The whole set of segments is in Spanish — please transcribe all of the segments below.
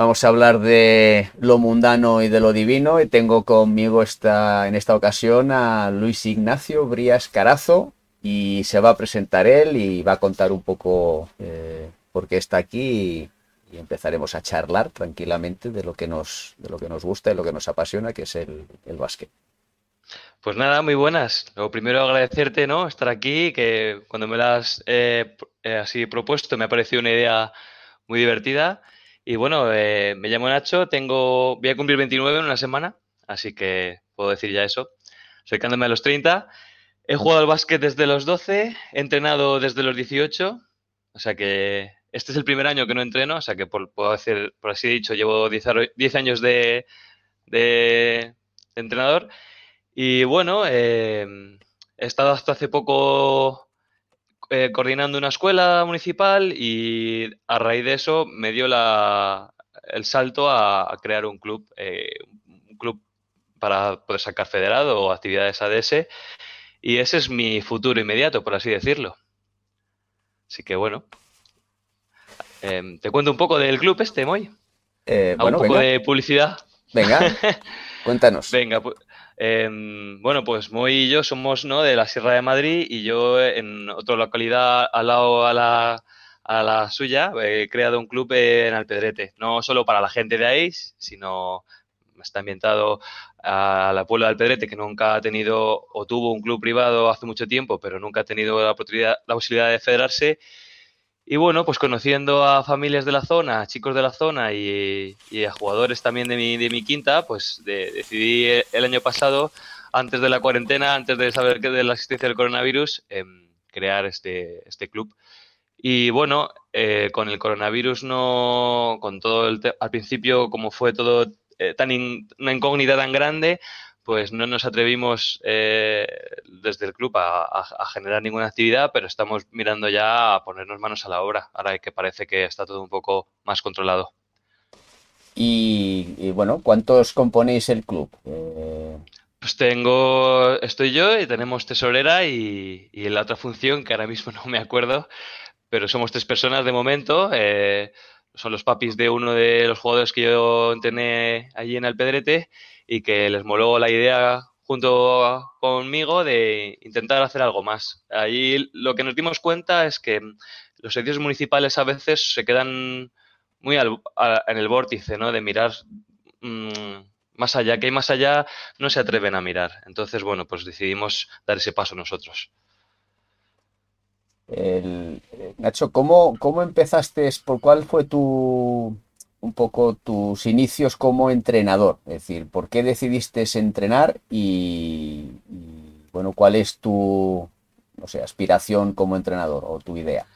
Vamos a hablar de lo mundano y de lo divino y tengo conmigo esta, en esta ocasión a Luis Ignacio Brías Carazo y se va a presentar él y va a contar un poco eh, por qué está aquí y, empezaremos a charlar tranquilamente de lo que nos, de lo que nos gusta y lo que nos apasiona, que es el, el básquet. Pues nada, muy buenas. Lo primero agradecerte, ¿no? Estar aquí, que cuando me lo has eh, eh, así propuesto me ha parecido una idea muy divertida. Y bueno, eh, me llamo Nacho, tengo, voy a cumplir 29 en una semana, así que puedo decir ya eso. Acercándome a los 30. He jugado al básquet desde los 12, he entrenado desde los 18, o sea que este es el primer año que no entreno, o sea que por, puedo decir, por así dicho, llevo 10, años de, de, entrenador. Y bueno, eh, he estado hasta hace poco eh, coordinando una escuela municipal y a raíz de eso me dio la, el salto a, crear un club, eh, un club para poder sacar federado o actividades ADS y ese es mi futuro inmediato, por así decirlo. Así que bueno, em, te cuento un poco del club este, Moy. Eh, un poco de publicidad. Venga, cuéntanos. venga, pues Em, bueno, pues Moy y yo somos ¿no? de la Sierra de Madrid y yo en otra localidad al lado a la, a la suya he creado un club en Alpedrete, no solo para la gente de ahí, sino está ambientado a la puebla de Alpedrete que nunca ha tenido o tuvo un club privado hace mucho tiempo, pero nunca ha tenido la, oportunidad, la posibilidad de federarse y bueno, pues conociendo a familias de la zona, chicos de la zona y, a jugadores también de mi, de mi quinta, pues decidí el año pasado, antes de la cuarentena, antes de saber que de la existencia del coronavirus, em, crear este, este club. Y bueno, eh, con el coronavirus no, con todo el al principio, como fue todo eh, tan una incógnita tan grande, pues no nos atrevimos eh, desde el club a, generar ninguna actividad, pero estamos mirando ya a ponernos manos a la obra, ahora que parece que está todo un poco más controlado. Y, bueno, ¿cuántos componéis el club? Eh, pues tengo, estoy yo y tenemos tesorera y, la otra función que ahora mismo no me acuerdo, pero somos tres personas de momento. Eh, son los papis de uno de los jugadores que yo entrené allí en Alpedrete y que les moló la idea junto conmigo de intentar hacer algo más. Allí lo que nos dimos cuenta es que los edificios municipales a veces se quedan muy en el vórtice, ¿no? De mirar mm, más allá, que hay más allá no se atreven a mirar. Entonces, bueno, pues decidimos dar ese paso nosotros. Nacho, ¿cómo, ¿cómo empezaste? ¿Por cuál fue tu, un poco tus inicios como entrenador, es decir, ¿por qué decidiste entrenar y, bueno, cuál es tu, no sé, aspiración como entrenador o tu idea?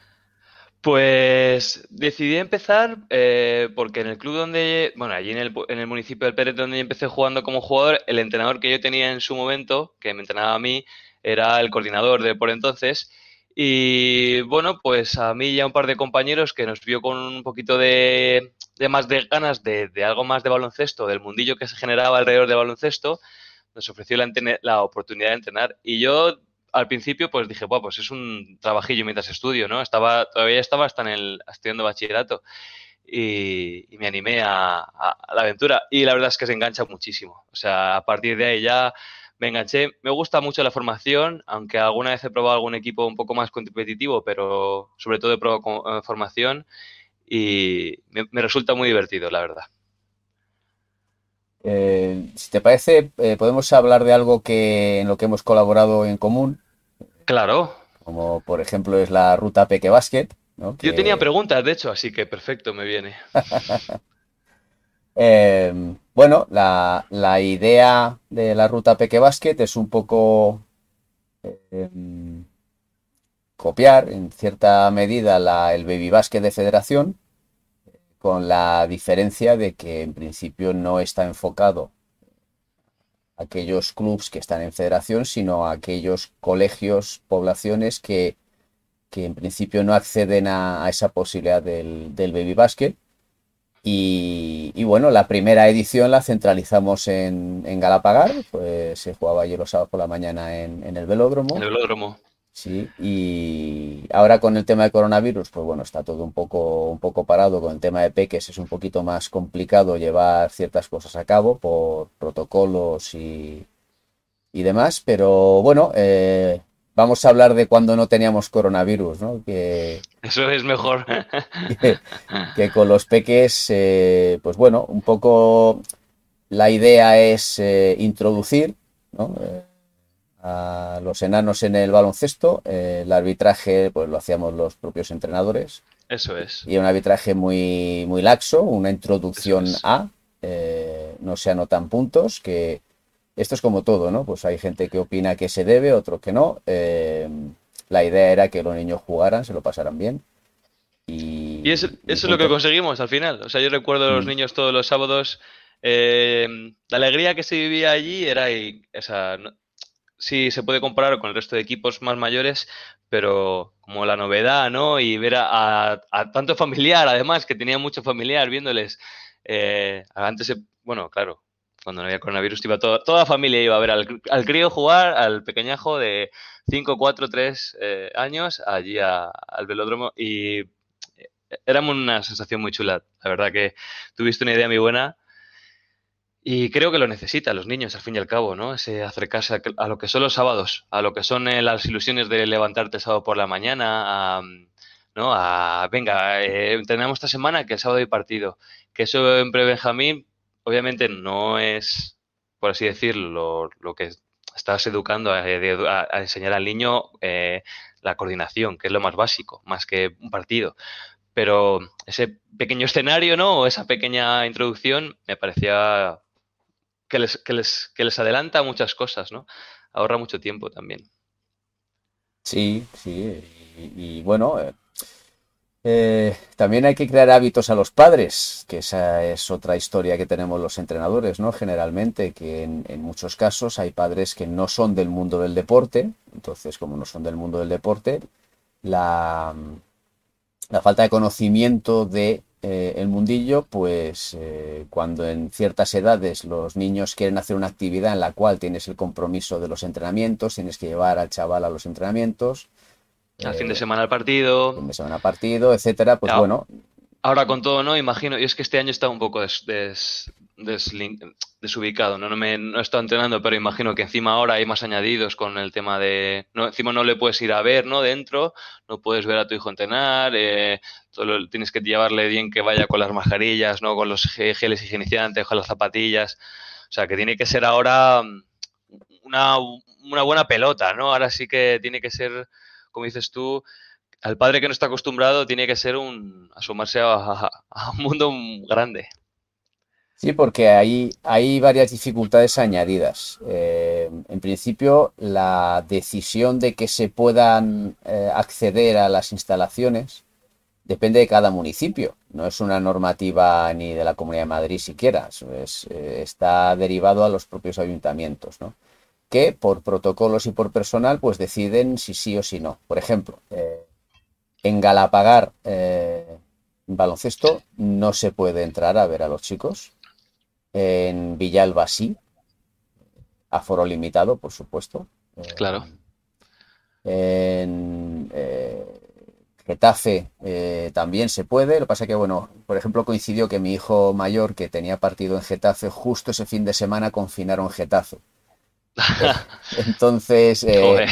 Pues decidí empezar eh, porque en el club donde, bueno, allí en el, en el municipio del Pérez donde empecé jugando como jugador, el entrenador que yo tenía en su momento, que me entrenaba a mí, era el coordinador de por entonces. Y bueno, pues a mí y a un par de compañeros que nos vio con un poquito de, más de ganas de, algo más de baloncesto, del mundillo que se generaba alrededor del baloncesto, nos ofreció la, oportunidad de entrenar. Y yo al principio pues dije, bueno, pues es un trabajillo mientras estudio, ¿no? Estaba, todavía estaba hasta en el estudiando bachillerato y, me animé a, a, la aventura. Y la verdad es que se engancha muchísimo. O sea, a partir de ahí ya me enganché. Me gusta mucho la formación, aunque alguna vez he probado algún equipo un poco más competitivo, pero sobre todo he probado eh, formación y me, resulta muy divertido, la verdad. Eh, si te parece, eh, podemos hablar de algo que en lo que hemos colaborado en común. Claro. Como por ejemplo es la ruta Peque Basket. Yo tenía preguntas, de hecho, así que perfecto, me viene. Em, bueno, la, idea de la ruta Peque Basket es un poco em, copiar en cierta medida el baby basket de federación, con la diferencia de que en principio no está enfocado a aquellos clubes que están en federación, sino a aquellos colegios, poblaciones que, en principio no acceden a, esa posibilidad del, baby basket. Y, bueno, la primera edición la centralizamos en, en Galapagar, pues se jugaba ayer los sábados por la mañana en, en el velódromo. En el velódromo Sí, y ahora con el tema de coronavirus, pues bueno, está todo un poco, un poco parado. Con el tema de peques es un poquito más complicado llevar ciertas cosas a cabo por protocolos y, y demás, pero bueno, eh, vamos a hablar de cuando no teníamos coronavirus, ¿no? Que, Eso es mejor. que, con los peques, eh, pues bueno, un poco la idea es eh, introducir, ¿no? a los enanos en el baloncesto. Eh, el arbitraje, pues lo hacíamos los propios entrenadores. Eso es. Y un arbitraje muy, muy laxo, una introducción a, eh, no se anotan puntos, que esto es como todo, ¿no? Pues hay gente que opina que se debe, otro que no. Eh, la idea era que los niños jugaran, se lo pasaran bien. Y, y eso, es lo que conseguimos al final. O sea, yo recuerdo a los mm. niños todos los sábados. la alegría que se vivía allí era esa, sí se puede comparar con el resto de equipos más mayores, pero como la novedad, ¿no? Y ver a, tanto familiar, además, que tenía mucho familiar viéndoles. Eh, antes, bueno, claro, cuando no había coronavirus, iba toda, toda la familia iba a ver al, al, crío jugar, al pequeñajo de 5, 4, 3 años, allí al velódromo y eh, era una sensación muy chula. La verdad que tuviste una idea muy buena y creo que lo necesitan los niños, al fin y al cabo, ¿no? Ese acercarse a, lo que son los sábados, a lo que son eh, las ilusiones de levantarte el sábado por la mañana, a, ¿no? A, venga, eh, esta semana que el sábado hay partido. Que eso en Pre-Benjamín, obviamente, no es, por así decirlo, lo, que estás educando a, enseñar al niño eh, la coordinación, que es lo más básico, más que un partido. Pero ese pequeño escenario, ¿no? O esa pequeña introducción me parecía que les, que les, que les adelanta muchas cosas, ¿no? Ahorra mucho tiempo también. Sí, sí. Y, bueno, eh, también hay que crear hábitos a los padres, que esa es otra historia que tenemos los entrenadores, ¿no? Generalmente, que en, en, muchos casos hay padres que no son del mundo del deporte, entonces como no son del mundo del deporte, la, la falta de conocimiento de eh, el mundillo, pues eh, cuando en ciertas edades los niños quieren hacer una actividad en la cual tienes el compromiso de los entrenamientos, tienes que llevar al chaval a los entrenamientos. Al fin de eh, semana al partido. Fin de semana al partido, etcétera, pues bueno. Ahora con todo, ¿no? Imagino, y es que este año está un poco des, desubicado, ¿no? No, me, no he estado entrenando, pero imagino que encima ahora hay más añadidos con el tema de... No, encima no le puedes ir a ver, ¿no? Dentro, no puedes ver a tu hijo entrenar, eh, tienes que llevarle bien que vaya con las mascarillas, ¿no? Con los geles higienizantes, con las zapatillas. O sea, que tiene que ser ahora una, una buena pelota, ¿no? Ahora sí que tiene que ser, como dices tú, al padre que no está acostumbrado tiene que ser un asomarse a, un mundo grande. Sí, porque hay, hay varias dificultades añadidas. Eh, en principio, la decisión de que se puedan eh, acceder a las instalaciones depende de cada municipio. No es una normativa ni de la Comunidad de Madrid siquiera. Eh, está derivado a los propios ayuntamientos, ¿no? Que por protocolos y por personal pues deciden si sí o si no. Por ejemplo, en Galapagar baloncesto no se puede entrar a ver a los chicos en Villalba sí, aforo limitado, por supuesto. Claro. En eh, Getafe eh, también se puede. Lo que pasa que, bueno, por ejemplo, coincidió que mi hijo mayor, que tenía partido en Getafe, justo ese fin de semana confinaron Getafe. Entonces, eh,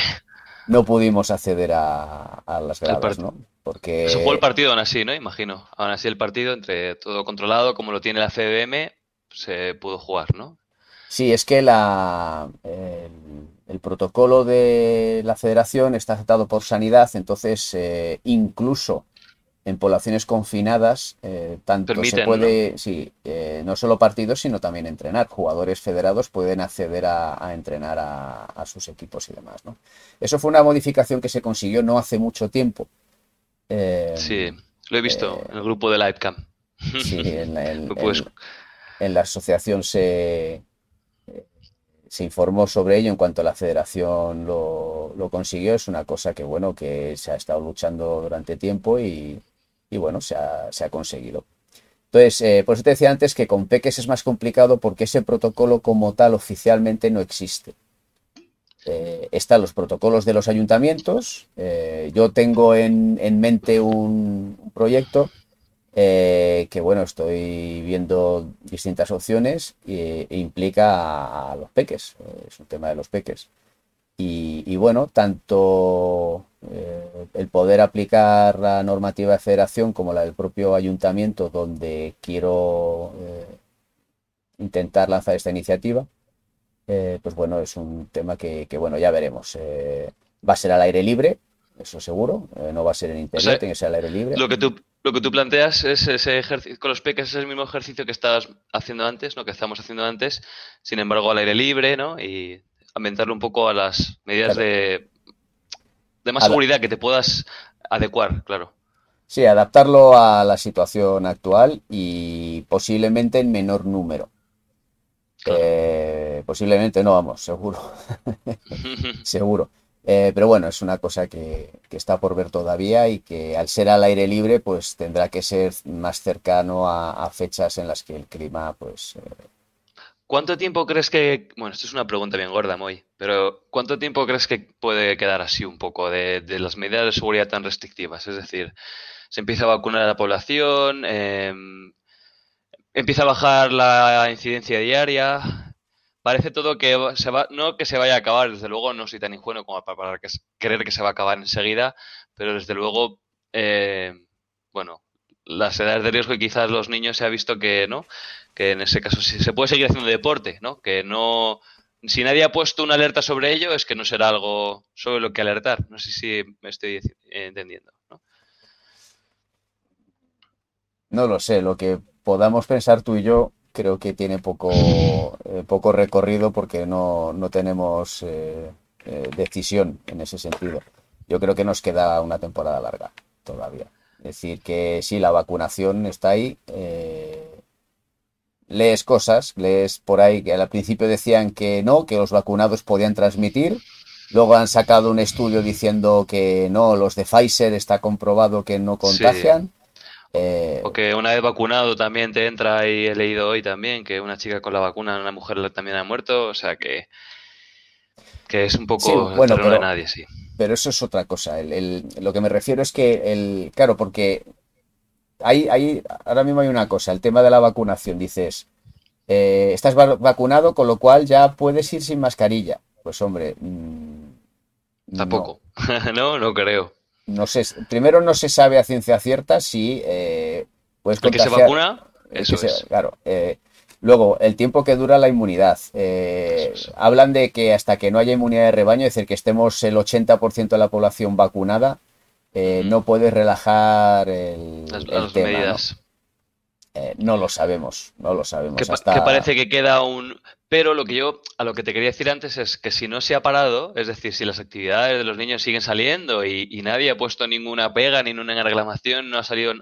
no pudimos acceder a, las gradas, ¿no? Porque... Se jugó el partido aún así, ¿no? Imagino. Aún así el partido, entre todo controlado, como lo tiene la CBM, se pudo jugar, ¿no? Sí, es que la, el, protocolo de la federación está aceptado por sanidad, entonces eh, incluso en poblaciones confinadas, eh, tanto se puede, ¿no? sí, eh, no solo partidos, sino también entrenar. Jugadores federados pueden acceder a, entrenar a, sus equipos y demás, ¿no? Eso fue una modificación que se consiguió no hace mucho tiempo. sí, lo he visto en el grupo de Livecam. Sí, en, el, en la asociación se, se informó sobre ello en cuanto la federación lo, consiguió. Es una cosa que, bueno, que se ha estado luchando durante tiempo y, bueno, se ha, conseguido. Entonces, eh, por eso te decía antes que con Peques es más complicado porque ese protocolo como tal oficialmente no existe. eh, están los protocolos de los ayuntamientos. Eh, yo tengo en, mente un, proyecto eh, que, bueno, estoy viendo distintas opciones e, implica a, los peques. es un tema de los peques. Y, bueno, tanto el poder aplicar la normativa de federación como la del propio ayuntamiento, donde quiero intentar lanzar esta iniciativa, eh, pues bueno, es un tema que, bueno, ya veremos. Eh, va a ser al aire libre, eso seguro, eh, no va a ser en internet, tiene que ser al aire libre. Lo que tú, lo que tú planteas es ese ejercicio, con los peques es el mismo ejercicio que estabas haciendo antes, ¿no? que estamos haciendo antes, sin embargo al aire libre, ¿no? Y ambientarlo un poco a las medidas de, de más seguridad que te puedas adecuar, claro. Sí, adaptarlo a la situación actual y posiblemente en menor número. Eh, posiblemente no, vamos, seguro. seguro. Eh, pero bueno, es una cosa que, está por ver todavía y que al ser al aire libre, pues tendrá que ser más cercano a, fechas en las que el clima, pues. Eh, ¿Cuánto tiempo crees que.? Bueno, esto es una pregunta bien gorda, Moy, pero ¿cuánto tiempo crees que puede quedar así un poco de, las medidas de seguridad tan restrictivas? Es decir, se empieza a vacunar a la población, eh, Empieza a bajar la incidencia diaria. Parece todo que se va, no que se vaya a acabar, desde luego no soy tan ingenuo como para, creer que se va a acabar enseguida, pero desde luego, eh, bueno, las edades de riesgo y quizás los niños se ha visto que no, que en ese caso se puede seguir haciendo deporte, ¿no? Que no, si nadie ha puesto una alerta sobre ello, es que no será algo sobre lo que alertar. No sé si me estoy entendiendo. ¿no? no lo sé, lo que podamos pensar tú y yo creo que tiene poco, eh, poco recorrido porque no, tenemos eh, eh, decisión en ese sentido. Yo creo que nos queda una temporada larga todavía. Es decir, que sí, la vacunación está ahí. lees cosas, lees por ahí que al principio decían que no, que los vacunados podían transmitir. Luego han sacado un estudio diciendo que no, los de Pfizer está comprobado que no contagian. Eh, o que una vez vacunado también te entra y he leído hoy también que una chica con la vacuna, una mujer también ha muerto, o sea que, que es un poco bueno, pero, de nadie, sí. Pero eso es otra cosa. lo que me refiero es que, el, claro, porque hay, hay, ahora mismo hay una cosa, el tema de la vacunación, dices, eh, estás vacunado, con lo cual ya puedes ir sin mascarilla. Pues hombre, mm, tampoco. no, no creo no sé, primero no se sabe a ciencia cierta si eh, puedes que se vacuna, eso es. claro. Eh, luego, el tiempo que dura la inmunidad. Eh, hablan de que hasta que no haya inmunidad de rebaño, es decir, que estemos el 80% de la población vacunada, no puedes relajar el, las, medidas. ¿no? lo sabemos, no lo sabemos. Que, que, parece que queda un, pero lo que yo, a lo que te quería decir antes es que si no se ha parado, es decir, si las actividades de los niños siguen saliendo y, nadie ha puesto ninguna pega, ni ninguna reclamación, no ha salido,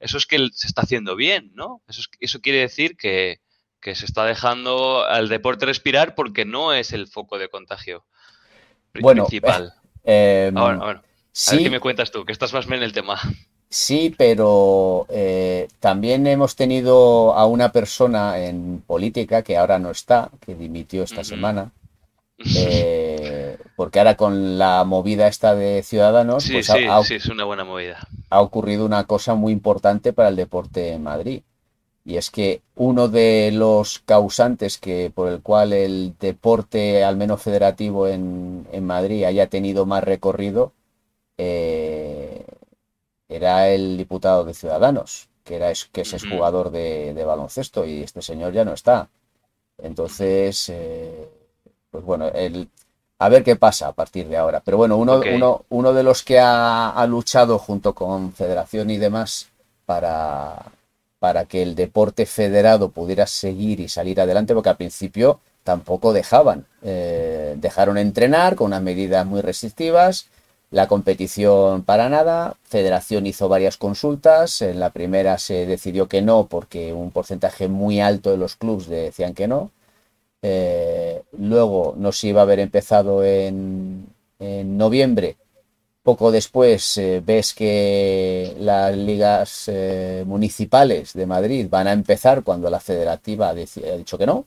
eso es que se está haciendo bien, ¿no? Eso, eso quiere decir que, se está dejando al deporte respirar porque no es el foco de contagio principal. Eh. A ver qué me cuentas tú, que estás más bien en el tema. Sí, pero eh, también hemos tenido a una persona en política que ahora no está, que dimitió esta semana, eh, porque ahora con la movida esta de Ciudadanos, pues ha, es una buena movida. Ha ocurrido una cosa muy importante para el deporte en Madrid. Y es que uno de los causantes que por el cual el deporte, al menos federativo en, Madrid, haya tenido más recorrido, eh, era el diputado de Ciudadanos, que, era, que es jugador de, baloncesto y este señor ya no está. Entonces, eh, pues bueno, el, a ver qué pasa a partir de ahora. Pero bueno, uno, uno, uno de los que ha, luchado junto con Federación y demás para, para que el deporte federado pudiera seguir y salir adelante, porque al principio tampoco dejaban. Eh, dejaron entrenar con unas medidas muy restrictivas la competición para nada, Federación hizo varias consultas, en la primera se decidió que no porque un porcentaje muy alto de los clubes decían que no. Eh, luego no se iba a haber empezado en, noviembre. Poco después eh, ves que las ligas eh, municipales de Madrid van a empezar cuando la federativa ha dicho que no.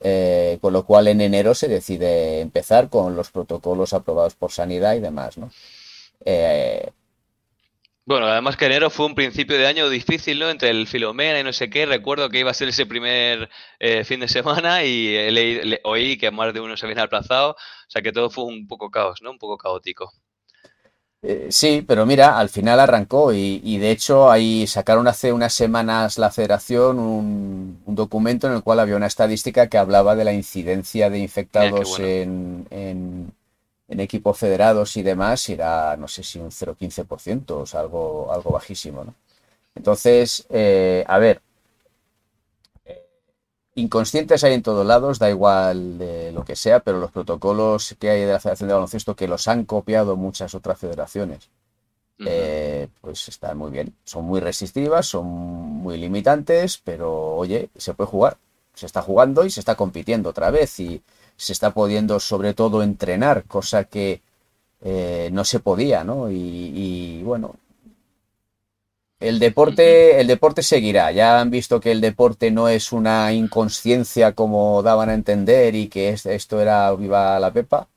eh, con lo cual en enero se decide empezar con los protocolos aprobados por sanidad y demás, ¿no? Bueno, además que enero fue un principio de año difícil, ¿no? Entre el Filomena y no sé qué. Recuerdo que iba a ser ese primer fin de semana y oí que más de uno se había aplazado. O sea que todo fue un poco caos, ¿no? Un poco caótico. Eh, sí, pero mira, al final arrancó y, de hecho ahí sacaron hace unas semanas la federación un, documento en el cual había una estadística que hablaba de la incidencia de infectados en, equipos federados y demás, y era no sé si un 0,15%, o sea, algo, algo bajísimo, ¿no? Entonces, eh, a ver, Inconscientes hay en todos lados, da igual de lo que sea, pero los protocolos que hay de la Federación de Baloncesto, que los han copiado muchas otras federaciones, eh, pues están muy bien. Son muy resistivas, son muy limitantes, pero oye, se puede jugar. Se está jugando y se está compitiendo otra vez y se está pudiendo sobre todo entrenar, cosa que eh, no se podía, ¿no? y bueno, el deporte, el deporte seguirá. Ya han visto que el deporte no es una inconsciencia como daban a entender y que esto era viva la pepa.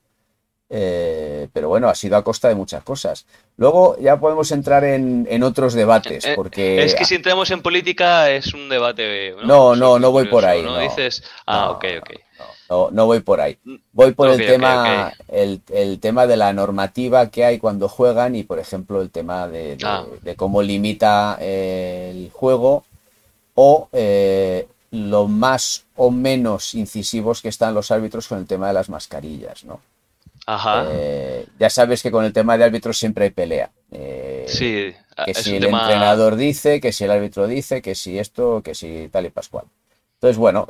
Eh, pero bueno, ha sido a costa de muchas cosas. Luego ya podemos entrar en, otros debates, eh, porque... Es que si entramos en política es un debate... No, no, no, voy por ahí. ¿no? Dices... Ah, ok, ok. No, no voy por ahí. Mm, voy por el tema, El, tema de la normativa que hay cuando juegan y, por ejemplo, el tema de, ah. cómo limita eh, el juego o eh, lo más o menos incisivos que están los árbitros con el tema de las mascarillas, ¿no? Ajá. Eh, ya sabes que con el tema de árbitros siempre hay pelea. sí. Que si el entrenador dice, que si el árbitro dice, que si esto, que si tal y pascual. Entonces, bueno,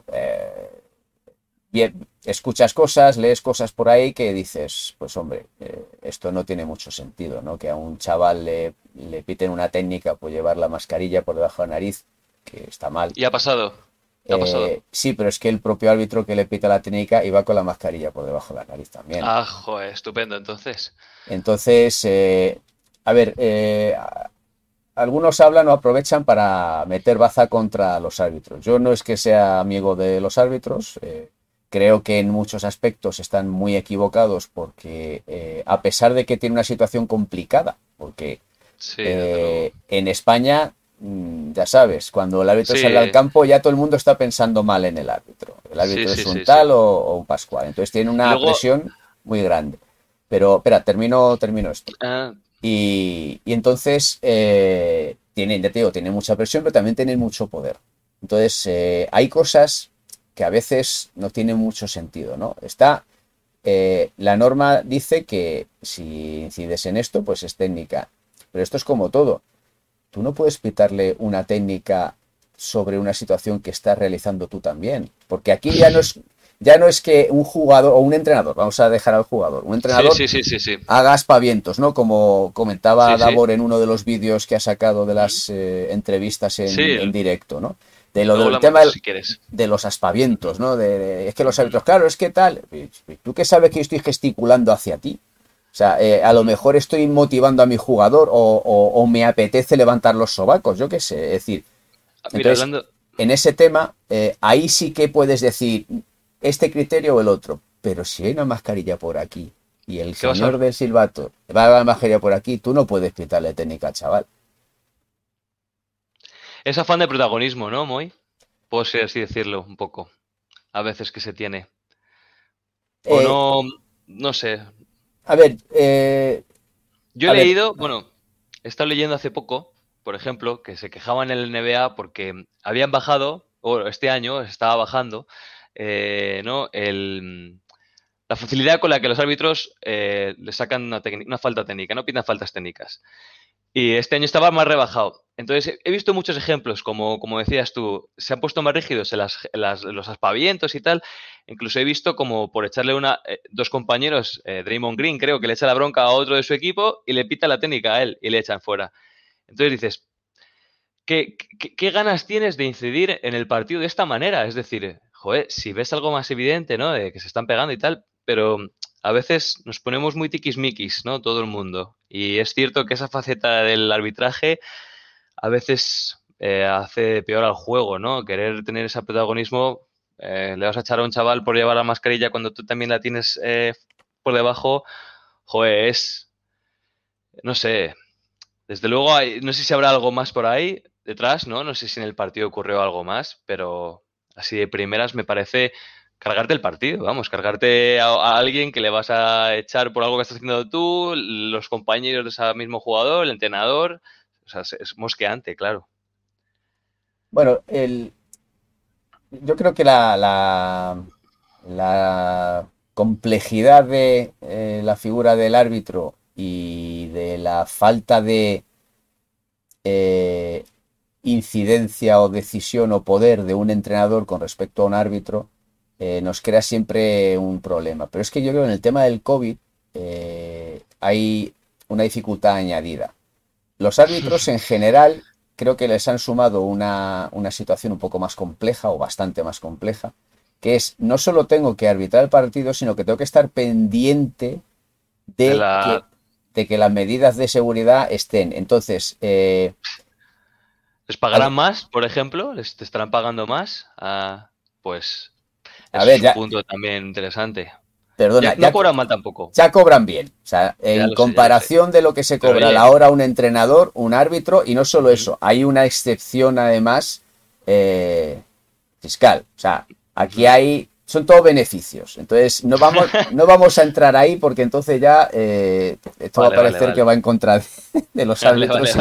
bien, escuchas cosas, lees cosas por ahí que dices, pues hombre, eh, esto no tiene mucho sentido, ¿no? Que a un chaval le, le piten una técnica por llevar la mascarilla por debajo de la nariz, que está mal. ¿Y ha pasado? ha pasado? Eh, sí, pero es que el propio árbitro que le pita la técnica iba con la mascarilla por debajo de la nariz también. Ah, joder, estupendo, entonces. Entonces, eh, a ver, algunos hablan o aprovechan para meter baza contra los árbitros. Yo no es que sea amigo de los árbitros, Creo que en muchos aspectos están muy equivocados porque eh, a pesar de que tiene una situación complicada, porque eh, en España, mm, ya sabes, cuando el árbitro sale al campo ya todo el mundo está pensando mal en el árbitro. El árbitro es un tal o, un pascual. Entonces tiene una presión muy grande. Pero, espera, termino, termino esto. Ah. Y, entonces, eh, tiene, ya te digo, tiene mucha presión, pero también tiene mucho poder. Entonces, hay cosas que a veces no tiene mucho sentido, ¿no? Está, eh, la norma dice que si incides en esto, pues es técnica, pero esto es como todo. Tú no puedes pitarle una técnica sobre una situación que estás realizando tú también, porque aquí ya no es ya no es que un jugador o un entrenador, vamos a dejar al jugador, un entrenador haga aspavientos, ¿no? Como comentaba Davor en uno de los vídeos que ha sacado de las eh, entrevistas en, en, directo, ¿no? De lo del tema de los aspavientos, ¿no? De, es que los árbitros, claro, es que tal, tú qué sabes que estoy gesticulando hacia ti. O sea, eh, a lo mejor estoy motivando a mi jugador o, me apetece levantar los sobacos, yo qué sé. Es decir, en ese tema, eh, ahí sí que puedes decir este criterio o el otro. Pero si hay una mascarilla por aquí y el señor del silbato va a la mascarilla por aquí, tú no puedes quitarle técnica, chaval. Es afán de protagonismo, ¿no, Moy? Puedo así decirlo un poco. A veces que se tiene. O eh, no, no sé. A ver, eh, yo he leído, bueno, he estado leyendo hace poco, por ejemplo, que se quejaban en el NBA porque habían bajado, o este año estaba bajando, eh, ¿no? El, la facilidad con la que los árbitros le sacan una, una falta técnica, no pitan faltas técnicas. Y este año estaba más rebajado. Entonces, he visto muchos ejemplos, como, como decías tú, se han puesto más rígidos en, las, los aspavientos y tal. Incluso he visto como por echarle una, eh, dos compañeros, eh, Draymond Green creo que le echa la bronca a otro de su equipo y le pita la técnica a él y le echan fuera. Entonces dices, ¿qué, qué, ganas tienes de incidir en el partido de esta manera? Es decir, joder, si ves algo más evidente, ¿no? De que se están pegando y tal, pero a veces nos ponemos muy tiquismiquis, ¿no? Todo el mundo. Y es cierto que esa faceta del arbitraje a veces eh, hace peor al juego, ¿no? Querer tener ese protagonismo Eh, le vas a echar a un chaval por llevar la mascarilla cuando tú también la tienes eh, por debajo. Joder, es. No sé. Desde luego, hay, no sé si habrá algo más por ahí detrás, ¿no? No sé si en el partido ocurrió algo más, pero así de primeras me parece cargarte el partido, vamos, cargarte a, alguien que le vas a echar por algo que estás haciendo tú, los compañeros de ese mismo jugador, el entrenador. O sea, es mosqueante, claro. Bueno, el, yo creo que la, la, complejidad de eh, la figura del árbitro y de la falta de eh, incidencia o decisión o poder de un entrenador con respecto a un árbitro eh, nos crea siempre un problema. Pero es que yo creo que en el tema del COVID hay una dificultad añadida. Los árbitros en general creo que les han sumado una, situación un poco más compleja o bastante más compleja, que es no solo tengo que arbitrar el partido, sino que tengo que estar pendiente de, que, de que, las medidas de seguridad estén. Entonces... Eh, ¿Les pagarán más, por ejemplo? ¿Les estarán pagando más? Ah, pues es ver, un punto también interesante. Perdona, ya, no cobran mal tampoco. Ya cobran bien. O sea, en comparación de lo que se cobra a la hora un entrenador, un árbitro, y no solo eso, hay una excepción además eh, fiscal. O sea, aquí hay. Son todos beneficios. Entonces, no vamos, no vamos a entrar ahí porque entonces ya eh, esto va a parecer que va en contra de, los árbitros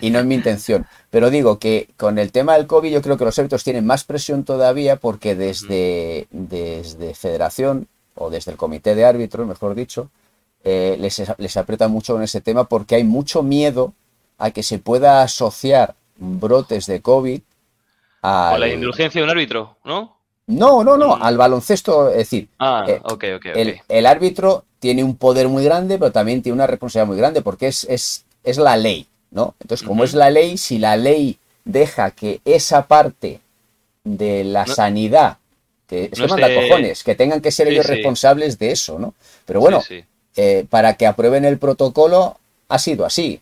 y, no es mi intención. Pero digo que con el tema del COVID yo creo que los árbitros tienen más presión todavía porque desde, desde Federación o desde el comité de árbitros, mejor dicho, eh, les, aprieta mucho con ese tema porque hay mucho miedo a que se pueda asociar brotes de COVID a la indulgencia de un árbitro, ¿no? No, no, no, al baloncesto, es decir, ah, eh, el, árbitro tiene un poder muy grande, pero también tiene una responsabilidad muy grande porque es, es, es la ley, ¿no? Entonces, como es la ley, si la ley deja que esa parte de la sanidad que no manda cojones, que tengan que ser ellos responsables de eso, ¿no? Pero bueno, eh, para que aprueben el protocolo ha sido así,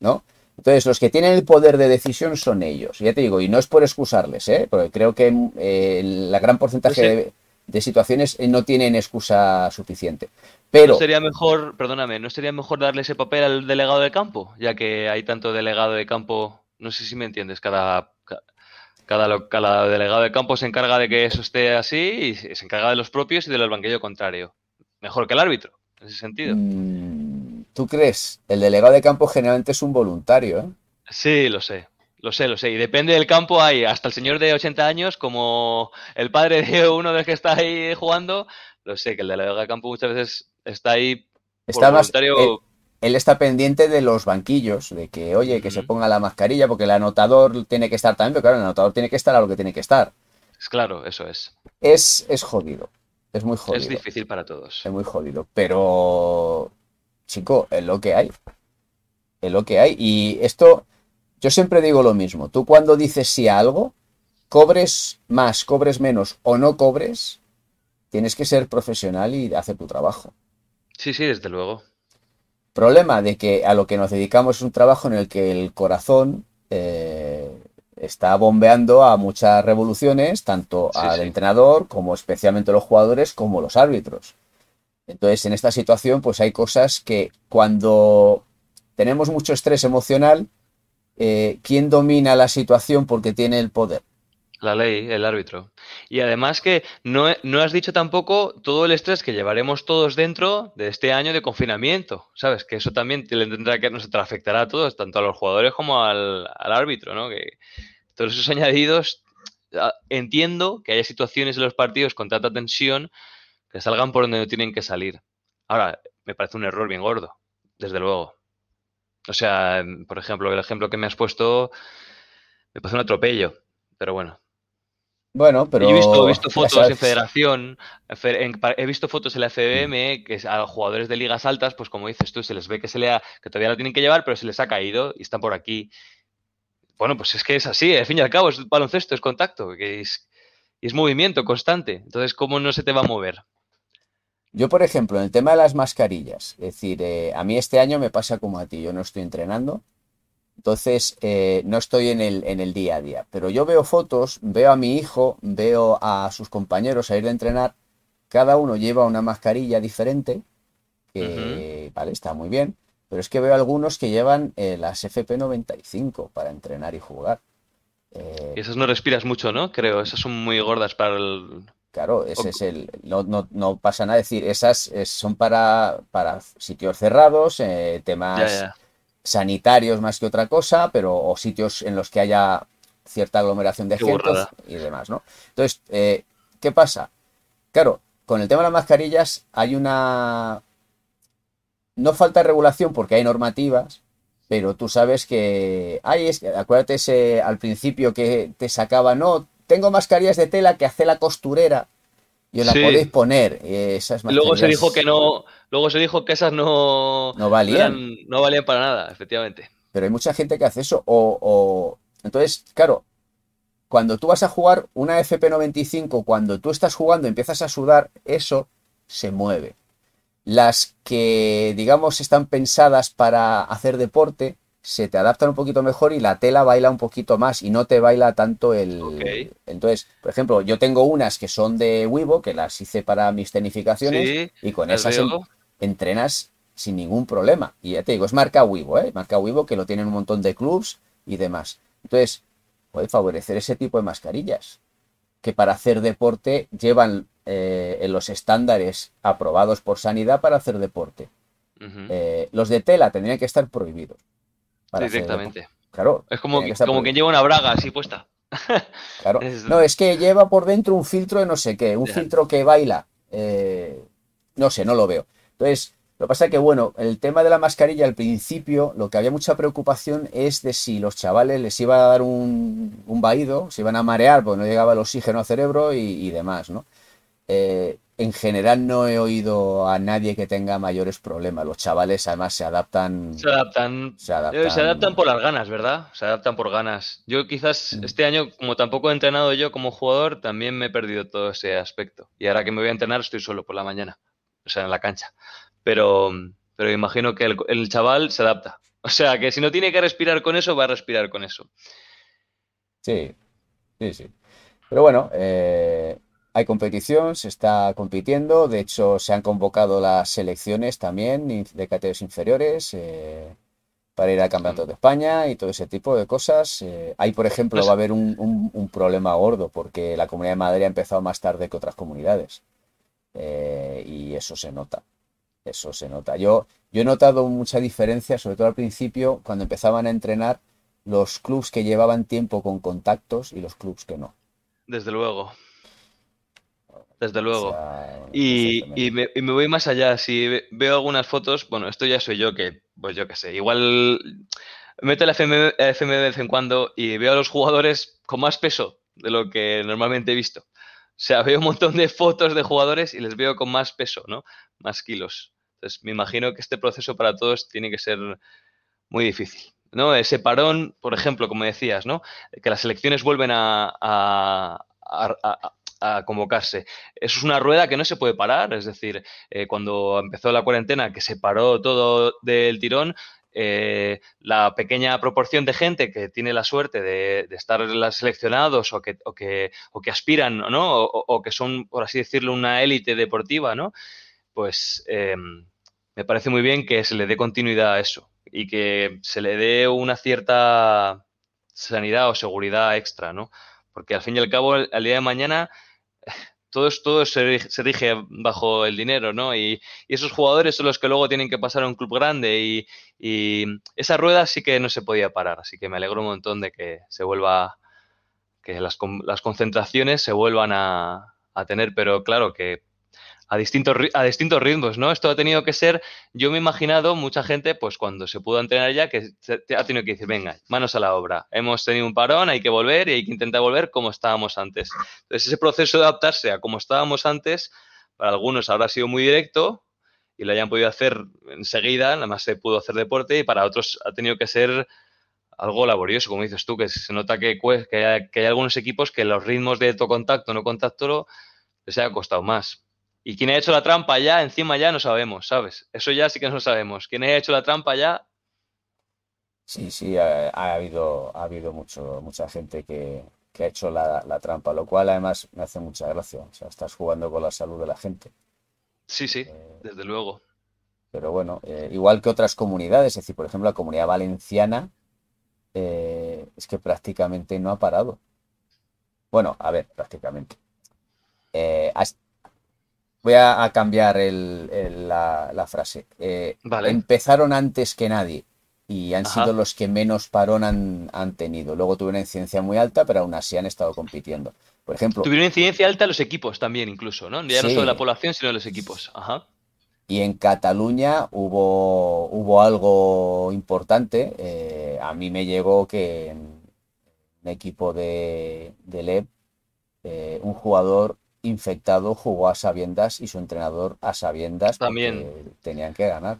¿no? Entonces, los que tienen el poder de decisión son ellos. Ya te digo, y no es por excusarles, ¿eh? Porque creo que eh, la gran porcentaje de, situaciones eh, no tienen excusa suficiente. Pero... ¿No sería mejor, perdóname, ¿no sería mejor darle ese papel al delegado de campo? Ya que hay tanto delegado de campo, no sé si me entiendes, cada, cada, delegado de campo se encarga de que eso esté así y se encarga de los propios y del banquillo contrario. Mejor que el árbitro, en ese sentido. Mm, ¿Tú crees? El delegado de campo generalmente es un voluntario, ¿eh? Sí, lo sé. Lo sé, lo sé. Y depende del campo, hay hasta el señor de 80 años, como el padre de uno de que está ahí jugando. Lo sé, que el delegado de campo muchas veces está ahí está voluntario él está pendiente de los banquillos, de que, oye, que se ponga la mascarilla, porque el anotador tiene que estar también, pero claro, el anotador tiene que estar a lo que tiene que estar. Es claro, eso es. Es, es jodido. Es muy jodido. Es difícil para todos. Es muy jodido. Pero, chico, es lo que hay. Es lo que hay. Y esto, yo siempre digo lo mismo. Tú cuando dices sí a algo, cobres más, cobres menos o no cobres, tienes que ser profesional y hacer tu trabajo. Sí, sí, desde luego. Problema de que a lo que nos dedicamos es un trabajo en el que el corazón eh, está bombeando a muchas revoluciones, tanto al entrenador como especialmente los jugadores como los árbitros. Entonces, en esta situación, pues hay cosas que cuando tenemos mucho estrés emocional, eh, ¿quién domina la situación porque tiene el poder? La ley, el árbitro. Y además que no, no, has dicho tampoco todo el estrés que llevaremos todos dentro de este año de confinamiento, ¿sabes? Que eso también tendrá que nos afectará a todos, tanto a los jugadores como al, árbitro, ¿no? Que todos esos añadidos, entiendo que haya situaciones en los partidos con tanta tensión que salgan por donde tienen que salir. Ahora, me parece un error bien gordo, desde luego. O sea, por ejemplo, el ejemplo que me has puesto me parece un atropello, pero bueno. Bueno, pero. Yo he visto, fotos en Federación, he visto fotos en la FBM que a los jugadores de ligas altas, pues como dices tú, se les ve que se le que todavía lo tienen que llevar, pero se les ha caído y están por aquí. Bueno, pues es que es así, al fin y al cabo, es baloncesto, es contacto, que es, es movimiento constante. Entonces, ¿cómo no se te va a mover? Yo, por ejemplo, en el tema de las mascarillas, es decir, eh, a mí este año me pasa como a ti, yo no estoy entrenando, Entonces, eh, no estoy en el, en el día a día. Pero yo veo fotos, veo a mi hijo, veo a sus compañeros a ir a entrenar. Cada uno lleva una mascarilla diferente, que, vale, está muy bien. Pero es que veo algunos que llevan eh, las FP95 para entrenar y jugar. Eh, y esas no respiras mucho, ¿no? Creo, esas son muy gordas para el... Claro, ese es el... No, no, pasa nada decir, esas son para, para sitios cerrados, temas sanitarios más que otra cosa, pero o sitios en los que haya cierta aglomeración de gente y demás, ¿no? Entonces, eh, ¿qué pasa? Claro, con el tema de las mascarillas hay una... No falta regulación porque hay normativas, pero tú sabes que... Ay, es acuérdate ese, al principio que te sacaba, no, tengo mascarillas de tela que hace la costurera y os la podéis poner. Esas Luego se dijo que no, luego se dijo que esas no, no valían. No, valían para nada, efectivamente. Pero hay mucha gente que hace eso. O, Entonces, claro, cuando tú vas a jugar una FP95, cuando tú estás jugando y empiezas a sudar, eso se mueve. Las que, digamos, están pensadas para hacer deporte, se te adaptan un poquito mejor y la tela baila un poquito más y no te baila tanto el... Entonces, por ejemplo, yo tengo unas que son de Weibo, que las hice para mis tenificaciones y con esas entrenas sin ningún problema. Y ya te digo, es marca Weibo, ¿eh? Marca Weibo que lo tienen un montón de clubs y demás. Entonces, puede favorecer ese tipo de mascarillas que para hacer deporte llevan eh, en los estándares aprobados por sanidad para hacer deporte. Eh, los de tela tendrían que estar prohibidos. Directamente. Claro. Es como, como quien lleva una braga así puesta. Claro. No, es que lleva por dentro un filtro de no sé qué, un filtro que baila. Eh, no sé, no lo veo. Entonces, lo que pasa es que, bueno, el tema de la mascarilla al principio, lo que había mucha preocupación es de si los chavales les iba a dar un, un vaído, se iban a marear porque no llegaba el oxígeno al cerebro y, demás, ¿no? Eh, en general no he oído a nadie que tenga mayores problemas. Los chavales además se adaptan. Se adaptan. Se adaptan, por las ganas, ¿verdad? Se adaptan por ganas. Yo quizás mm. este año, como tampoco he entrenado yo como jugador, también me he perdido todo ese aspecto. Y ahora que me voy a entrenar estoy solo por la mañana, o sea, en la cancha. Pero, pero imagino que el, chaval se adapta. O sea, que si no tiene que respirar con eso, va a respirar con eso. Sí, sí, sí. Pero bueno, eh, hay competición, se está compitiendo, de hecho se han convocado las selecciones también de categorías inferiores eh, para ir al Campeonato de España y todo ese tipo de cosas. Eh, ahí, por ejemplo, pues va a haber un, problema gordo porque la Comunidad de Madrid ha empezado más tarde que otras comunidades eh, y eso se nota. Eso se nota. Yo, yo he notado mucha diferencia, sobre todo al principio, cuando empezaban a entrenar los clubs que llevaban tiempo con contactos y los clubs que no. Desde luego desde luego. y, me, voy más allá. Si veo algunas fotos, bueno, esto ya soy yo que, pues yo qué sé, igual meto FM, FM de vez en cuando y veo a los jugadores con más peso de lo que normalmente he visto. O sea, veo un montón de fotos de jugadores y les veo con más peso, ¿no? Más kilos. Entonces, me imagino que este proceso para todos tiene que ser muy difícil. ¿no? Ese parón, por ejemplo, como decías, ¿no? Que las elecciones vuelven a, a, a convocarse. Eso es una rueda que no se puede parar, es decir, eh, cuando empezó la cuarentena, que se paró todo del tirón, eh, la pequeña proporción de gente que tiene la suerte de, estar seleccionados o que, o que, o que aspiran, ¿no? O, que son, por así decirlo, una élite deportiva, ¿no? Pues em, me parece muy bien que se le dé continuidad a eso y que se le dé una cierta sanidad o seguridad extra, ¿no? Porque al fin y al cabo, al día de mañana todo, todo se, rige bajo el dinero, ¿no? Y, esos jugadores son los que luego tienen que pasar a un club grande y, esa rueda sí que no se podía parar, así que me alegro un montón de que se vuelva, que las, las concentraciones se vuelvan a tener, pero claro que a distintos, a distintos ritmos, ¿no? Esto ha tenido que ser, yo me he imaginado mucha gente, pues cuando se pudo entrenar ya, que ha tenido que decir, venga, manos a la obra, hemos tenido un parón, hay que volver y hay que intentar volver como estábamos antes. Entonces, ese proceso de adaptarse a como estábamos antes, para algunos habrá sido muy directo y lo hayan podido hacer enseguida, nada más se pudo hacer deporte y para otros ha tenido que ser algo laborioso, como dices tú, que se nota que, hay, algunos equipos que los ritmos de contacto, no contacto, les haya costado más. Y quién ha hecho la trampa ya, encima ya no sabemos, ¿sabes? Eso ya sí que no sabemos. ¿Quién ha hecho la trampa ya? Sí, sí, ha, ha habido, ha habido mucho, mucha gente que, que ha hecho la, la trampa, lo cual además me hace mucha gracia. O sea, estás jugando con la salud de la gente. Sí, sí, Eh, desde luego. pero bueno, eh, igual que otras comunidades, es decir, por ejemplo, la comunidad valenciana eh, es que prácticamente no ha parado. Bueno, a ver, prácticamente. Eh, voy a, a cambiar el- el- la, la frase. Eh, Vale. empezaron antes que nadie y han Ajá. sido los que menos parón han, han tenido. Luego tuvieron una incidencia muy alta, pero aún así han estado compitiendo. Por ejemplo, Tuvieron incidencia alta los equipos también, incluso, ¿no? Ya no Sí. solo la población, sino los equipos. Ajá. Y en Cataluña hubo, hubo algo importante. eh, a mí me llegó que en un equipo de, de LEB, eh, un jugador infectado jugó a sabiendas y su entrenador a sabiendas También. tenían que ganar.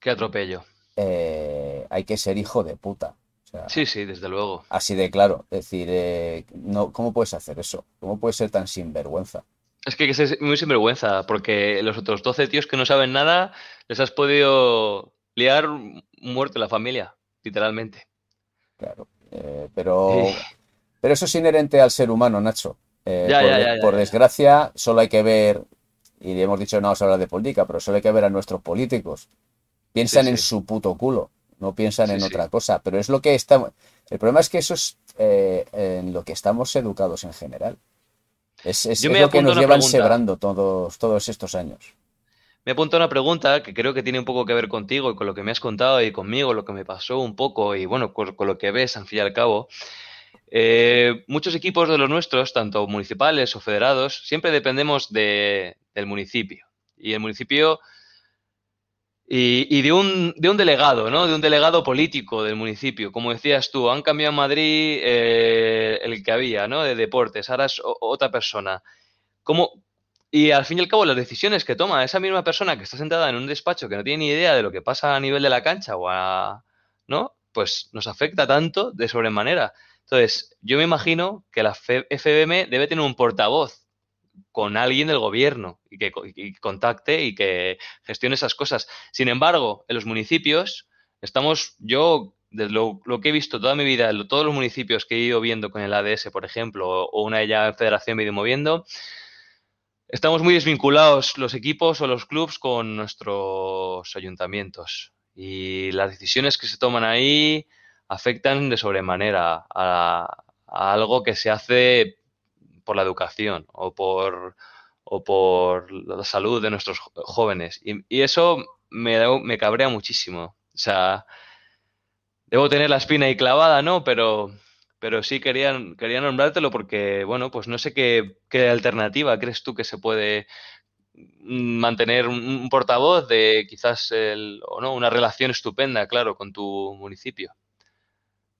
Qué atropello. Eh, hay que ser hijo de puta. O sea, Sí, sí, desde luego. así de claro. Es decir, eh, no, ¿cómo puedes hacer eso? ¿Cómo puedes ser tan sinvergüenza? Es que es muy sinvergüenza, porque los otros 12 tíos que no saben nada, les has podido liar muerte la familia, literalmente. Claro. Eh, pero, Sí. pero eso es inherente al ser humano, Nacho. Eh, Ya, por, ya, ya, desgracia, solo hay que ver, y hemos dicho no vamos a hablar de política, pero solo hay que ver a nuestros políticos. Piensan Sí, en sí. su puto culo, no piensan Sí, en otra cosa. Pero es lo que estamos. El problema es que eso es eh, en lo que estamos educados en general. Es, es- Yo es me lo que nos llevan pregunta. sembrando todos, todos estos años. Me apunta una pregunta que creo que tiene un poco que ver contigo y con lo que me has contado y conmigo, lo que me pasó un poco y bueno, con, con lo que ves al fin y al cabo. Eh, muchos equipos de los nuestros, tanto municipales o federados, siempre dependemos de- del municipio. Y el municipio y, de un, de un delegado, ¿no? De un delegado político del municipio. Como decías tú, han cambiado en Madrid eh, el que había, ¿no? De deportes, ahora es otra persona. ¿Cómo, y al fin y al cabo, las decisiones que toma esa misma persona que está sentada en un despacho que no tiene ni idea de lo que pasa a nivel de la cancha o a, ¿no? Pues nos afecta tanto de sobremanera. Entonces, yo me imagino que la FBM debe tener un portavoz con alguien del gobierno y que, contacte y que gestione esas cosas. Sin embargo, en los municipios estamos, yo, de lo, que he visto toda mi vida, todos los municipios que he ido viendo con el ADS, por ejemplo, o, o una ya en federación me he ido moviendo, Estamos muy desvinculados los equipos o los clubs con nuestros ayuntamientos y las decisiones que se toman ahí afectan de sobremanera a, a algo que se hace por la educación o por, o por la salud de nuestros jóvenes. Y, eso me, me cabrea muchísimo. O sea, debo tener la espina ahí clavada, ¿no? Pero, pero sí quería, quería nombrártelo porque, bueno, pues no sé qué, qué alternativa crees tú que se puede mantener un, un portavoz de quizás el, o no, una relación estupenda, claro, con tu municipio.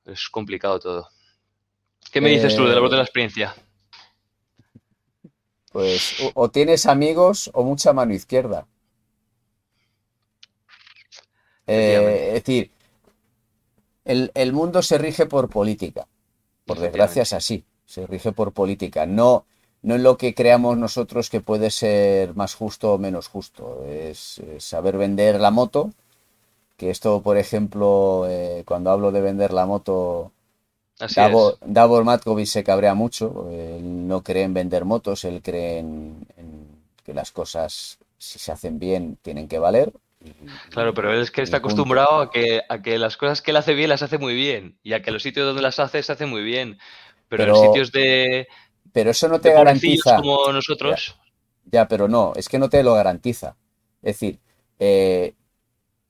Es complicado todo. ¿Qué me dices tú de la voz de la Eh, experiencia? pues o, tienes amigos o mucha mano izquierda. Eh, es decir, el, el mundo se rige por política. Por desgracia es así, se rige por política, no, no en lo que creamos nosotros que puede ser más justo o menos justo. Es, es saber vender la moto, que esto, por ejemplo, eh, cuando hablo de vender la moto, Así Davor. Davor Matkovic se cabrea mucho, él no cree en vender motos, él cree en, en que las cosas, si se hacen bien, tienen que valer. Claro, pero él es que está acostumbrado a que, a que las cosas que él hace bien las hace muy bien y a que los sitios donde las hace se hace muy bien. Pero en Pero, sitios de, pero eso no te garantiza. como Ya, nosotros, ya, pero no, es que no te lo garantiza. Es decir, eh,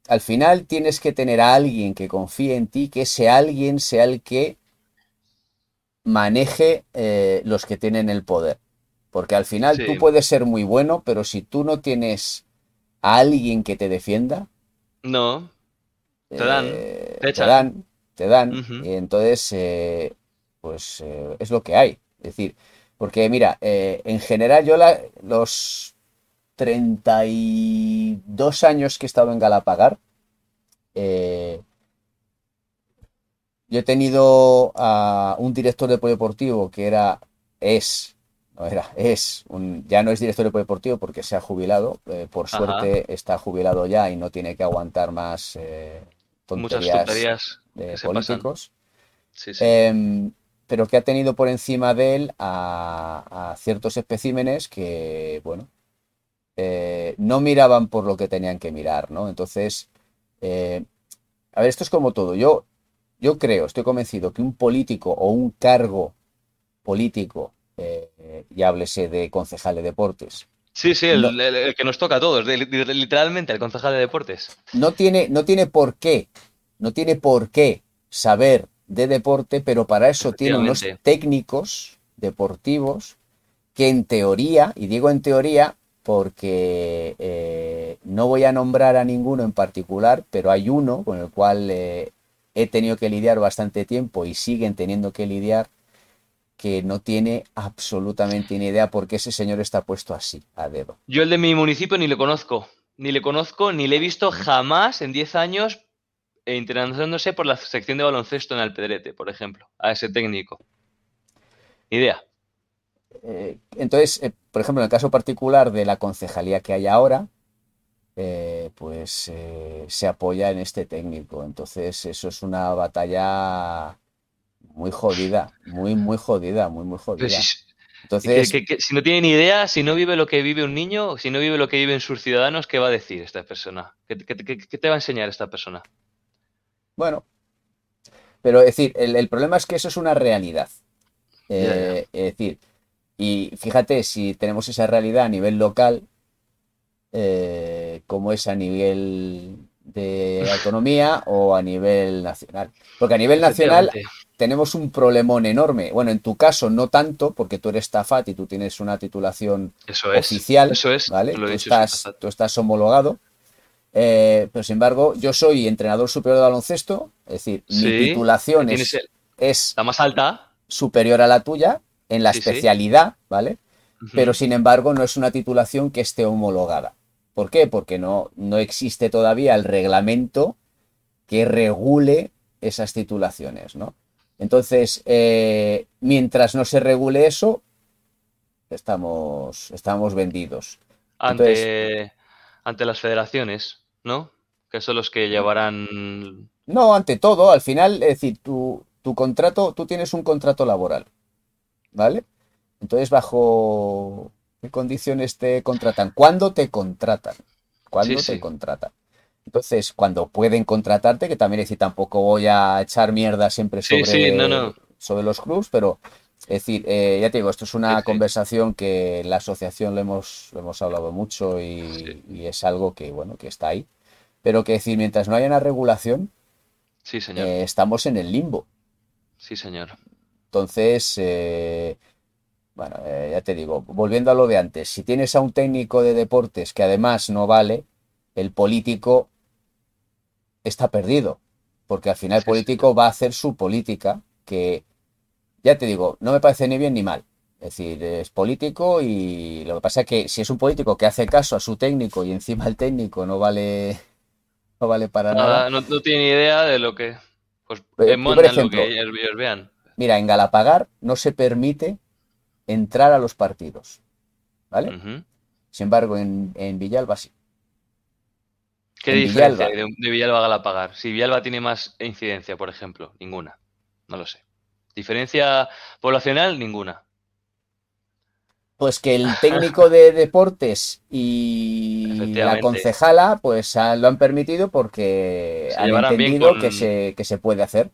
al final tienes que tener a alguien que confíe en ti, que ese alguien sea el que maneje eh, los que tienen el poder. Porque al final tú puedes ser muy bueno, pero si tú no tienes a alguien que te defienda, no, te dan, eh, te dan, te dan, y entonces, eh, pues es lo que hay. Es decir, porque mira, en general yo la- los 32 años que he estado en Galapagar, eh, yo he tenido a un director de polideportivo que era, es, no era, es, un, ya no es director de polideportivo porque se ha jubilado, eh, por Ajá, suerte está jubilado ya y no tiene que aguantar más, eh, tonterías, Muchas tonterías de políticos. Sí, sí. Em, pero que ha tenido por encima de él a, a ciertos especímenes que, bueno, eh, no miraban por lo que tenían que mirar, ¿no? Entonces, eh, a ver, esto es como todo. Yo, yo creo, estoy convencido que un político o un cargo político, eh, y háblese de concejal de deportes, Sí, sí, el, no, el- el que nos toca a todos, de- de- literalmente, el concejal de deportes. no tiene, no tiene por qué, no tiene por qué saber de deporte, pero para eso tiene unos técnicos deportivos que en teoría, y digo en teoría porque eh, no voy a nombrar a ninguno en particular, pero hay uno con el cual eh, he tenido que lidiar bastante tiempo y siguen teniendo que lidiar, que no tiene absolutamente ni idea por qué ese señor está puesto así, a dedo. Yo el de mi municipio ni le conozco. Ni le conozco, ni le he visto jamás en 10 años eh, interesándose por la sección de baloncesto en Alpedrete, por ejemplo, a ese técnico. Ni idea. Eh, entonces, eh, por ejemplo, en el caso particular de la concejalía que hay ahora, eh, pues se apoya en este técnico. Entonces, eso es una batalla muy jodida, muy, muy jodida, muy, muy jodida. que- Entonces, que- que si no tiene ni idea, si no vive lo que vive un niño, si no vive lo que viven sus ciudadanos, ¿qué va a decir esta persona? ¿Qué, te va a enseñar esta persona? bueno, pero es decir, el, el problema es que eso es una realidad. Es decir, y fíjate, si tenemos esa realidad a nivel local, eh, como es a nivel de autonomía o a nivel nacional. Porque a nivel nacional tenemos un problemón enorme. Bueno, en tu caso no tanto, porque tú eres TAFAT y tú tienes una titulación Eso es. oficial, Eso es. ¿vale? Lo he Tú dicho, estás, sí, tú estás homologado. Eh, pero sin embargo, yo soy entrenador superior de baloncesto, es decir, mi titulación tienes es, el- es la más alta. superior a la tuya en la Sí, sí. especialidad, ¿vale? Pero sin embargo no es una titulación que esté homologada. ¿Por qué? Porque no, no existe todavía el reglamento que regule esas titulaciones, ¿no? Entonces, eh, mientras no se regule eso, estamos, estamos vendidos. Entonces, ante, ante las federaciones, ¿no? Que son los que llevarán. no, ante todo, al final, es decir, tu, tu contrato, tú tienes un contrato laboral, ¿vale? Entonces, ¿bajo qué condiciones te contratan? ¿Cuándo te contratan? ¿Cuándo Sí, te sí. contratan? Entonces, cuando pueden contratarte, que también es decir, tampoco voy a echar mierda siempre sobre, sí, no, no. sobre los clubs, pero es decir, eh, ya te digo, esto es una conversación que en la asociación lo hemos, lo hemos hablado mucho y, es algo que, bueno, que está ahí. Pero que decir, mientras no haya una regulación, Sí, señor. eh, estamos en el limbo. Sí, señor. Entonces, eh, bueno, eh, ya te digo, volviendo a lo de antes, si tienes a un técnico de deportes que además no vale, el político está perdido, porque al final el político va a hacer su política, que ya te digo, no me parece ni bien ni mal. Es decir, es político y lo que pasa es que si es un político que hace caso a su técnico y encima el técnico no vale, no vale para nada. Nada, no, no tiene idea de lo que. Pues eh, por ejemplo, lo que ellos, ellos vean. Mira, en Galapagar no se permite entrar a los partidos, ¿vale? Sin embargo, en, en Villalba sí. ¿Qué En diferencia Villalba. de, de Villalba a Galapagar? Si Villalba tiene más incidencia, por ejemplo, ninguna. No lo sé. Diferencia poblacional, ninguna. Pues que el técnico de deportes y la concejala, pues ah, lo han permitido porque Se han entendido con- que se, que se puede hacer.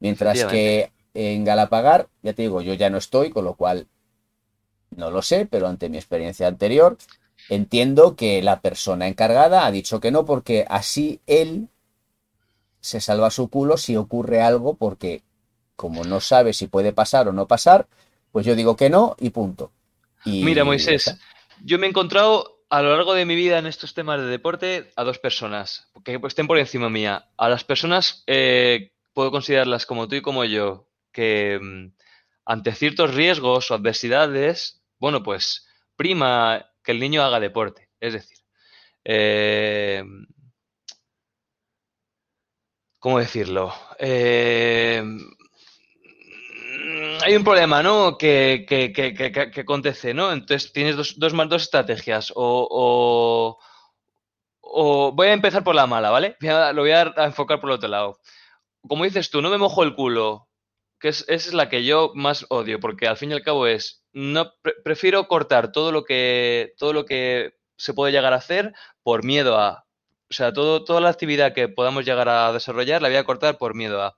Mientras que. En Galapagar, ya te digo, yo ya no estoy, con lo cual no lo sé, pero ante mi experiencia anterior, entiendo que la persona encargada ha dicho que no, porque así él se salva su culo si ocurre algo, porque como no sabe si puede pasar o no pasar, pues yo digo que no y punto. Y Mira, Moisés, está. yo me he encontrado a lo largo de mi vida en estos temas de deporte a dos personas que estén por encima mía. A las personas eh, puedo considerarlas como tú y como yo, que mm, ante ciertos riesgos o adversidades, bueno, pues prima que el niño haga deporte. Es decir, eh, ¿cómo decirlo? Eh, hay un problema, ¿no? Que, que, que, que, acontece, ¿no? Entonces tienes dos, dos, dos estrategias. O, o, o voy a empezar por la mala, ¿vale? lo voy a, enfocar por el otro lado. Como dices tú, no me mojo el culo, que es, esa es la que yo más odio, porque al fin y al cabo es, no prefiero cortar todo lo que todo lo que se puede llegar a hacer por miedo a, o sea, todo, toda la actividad que podamos llegar a desarrollar la voy a cortar por miedo a.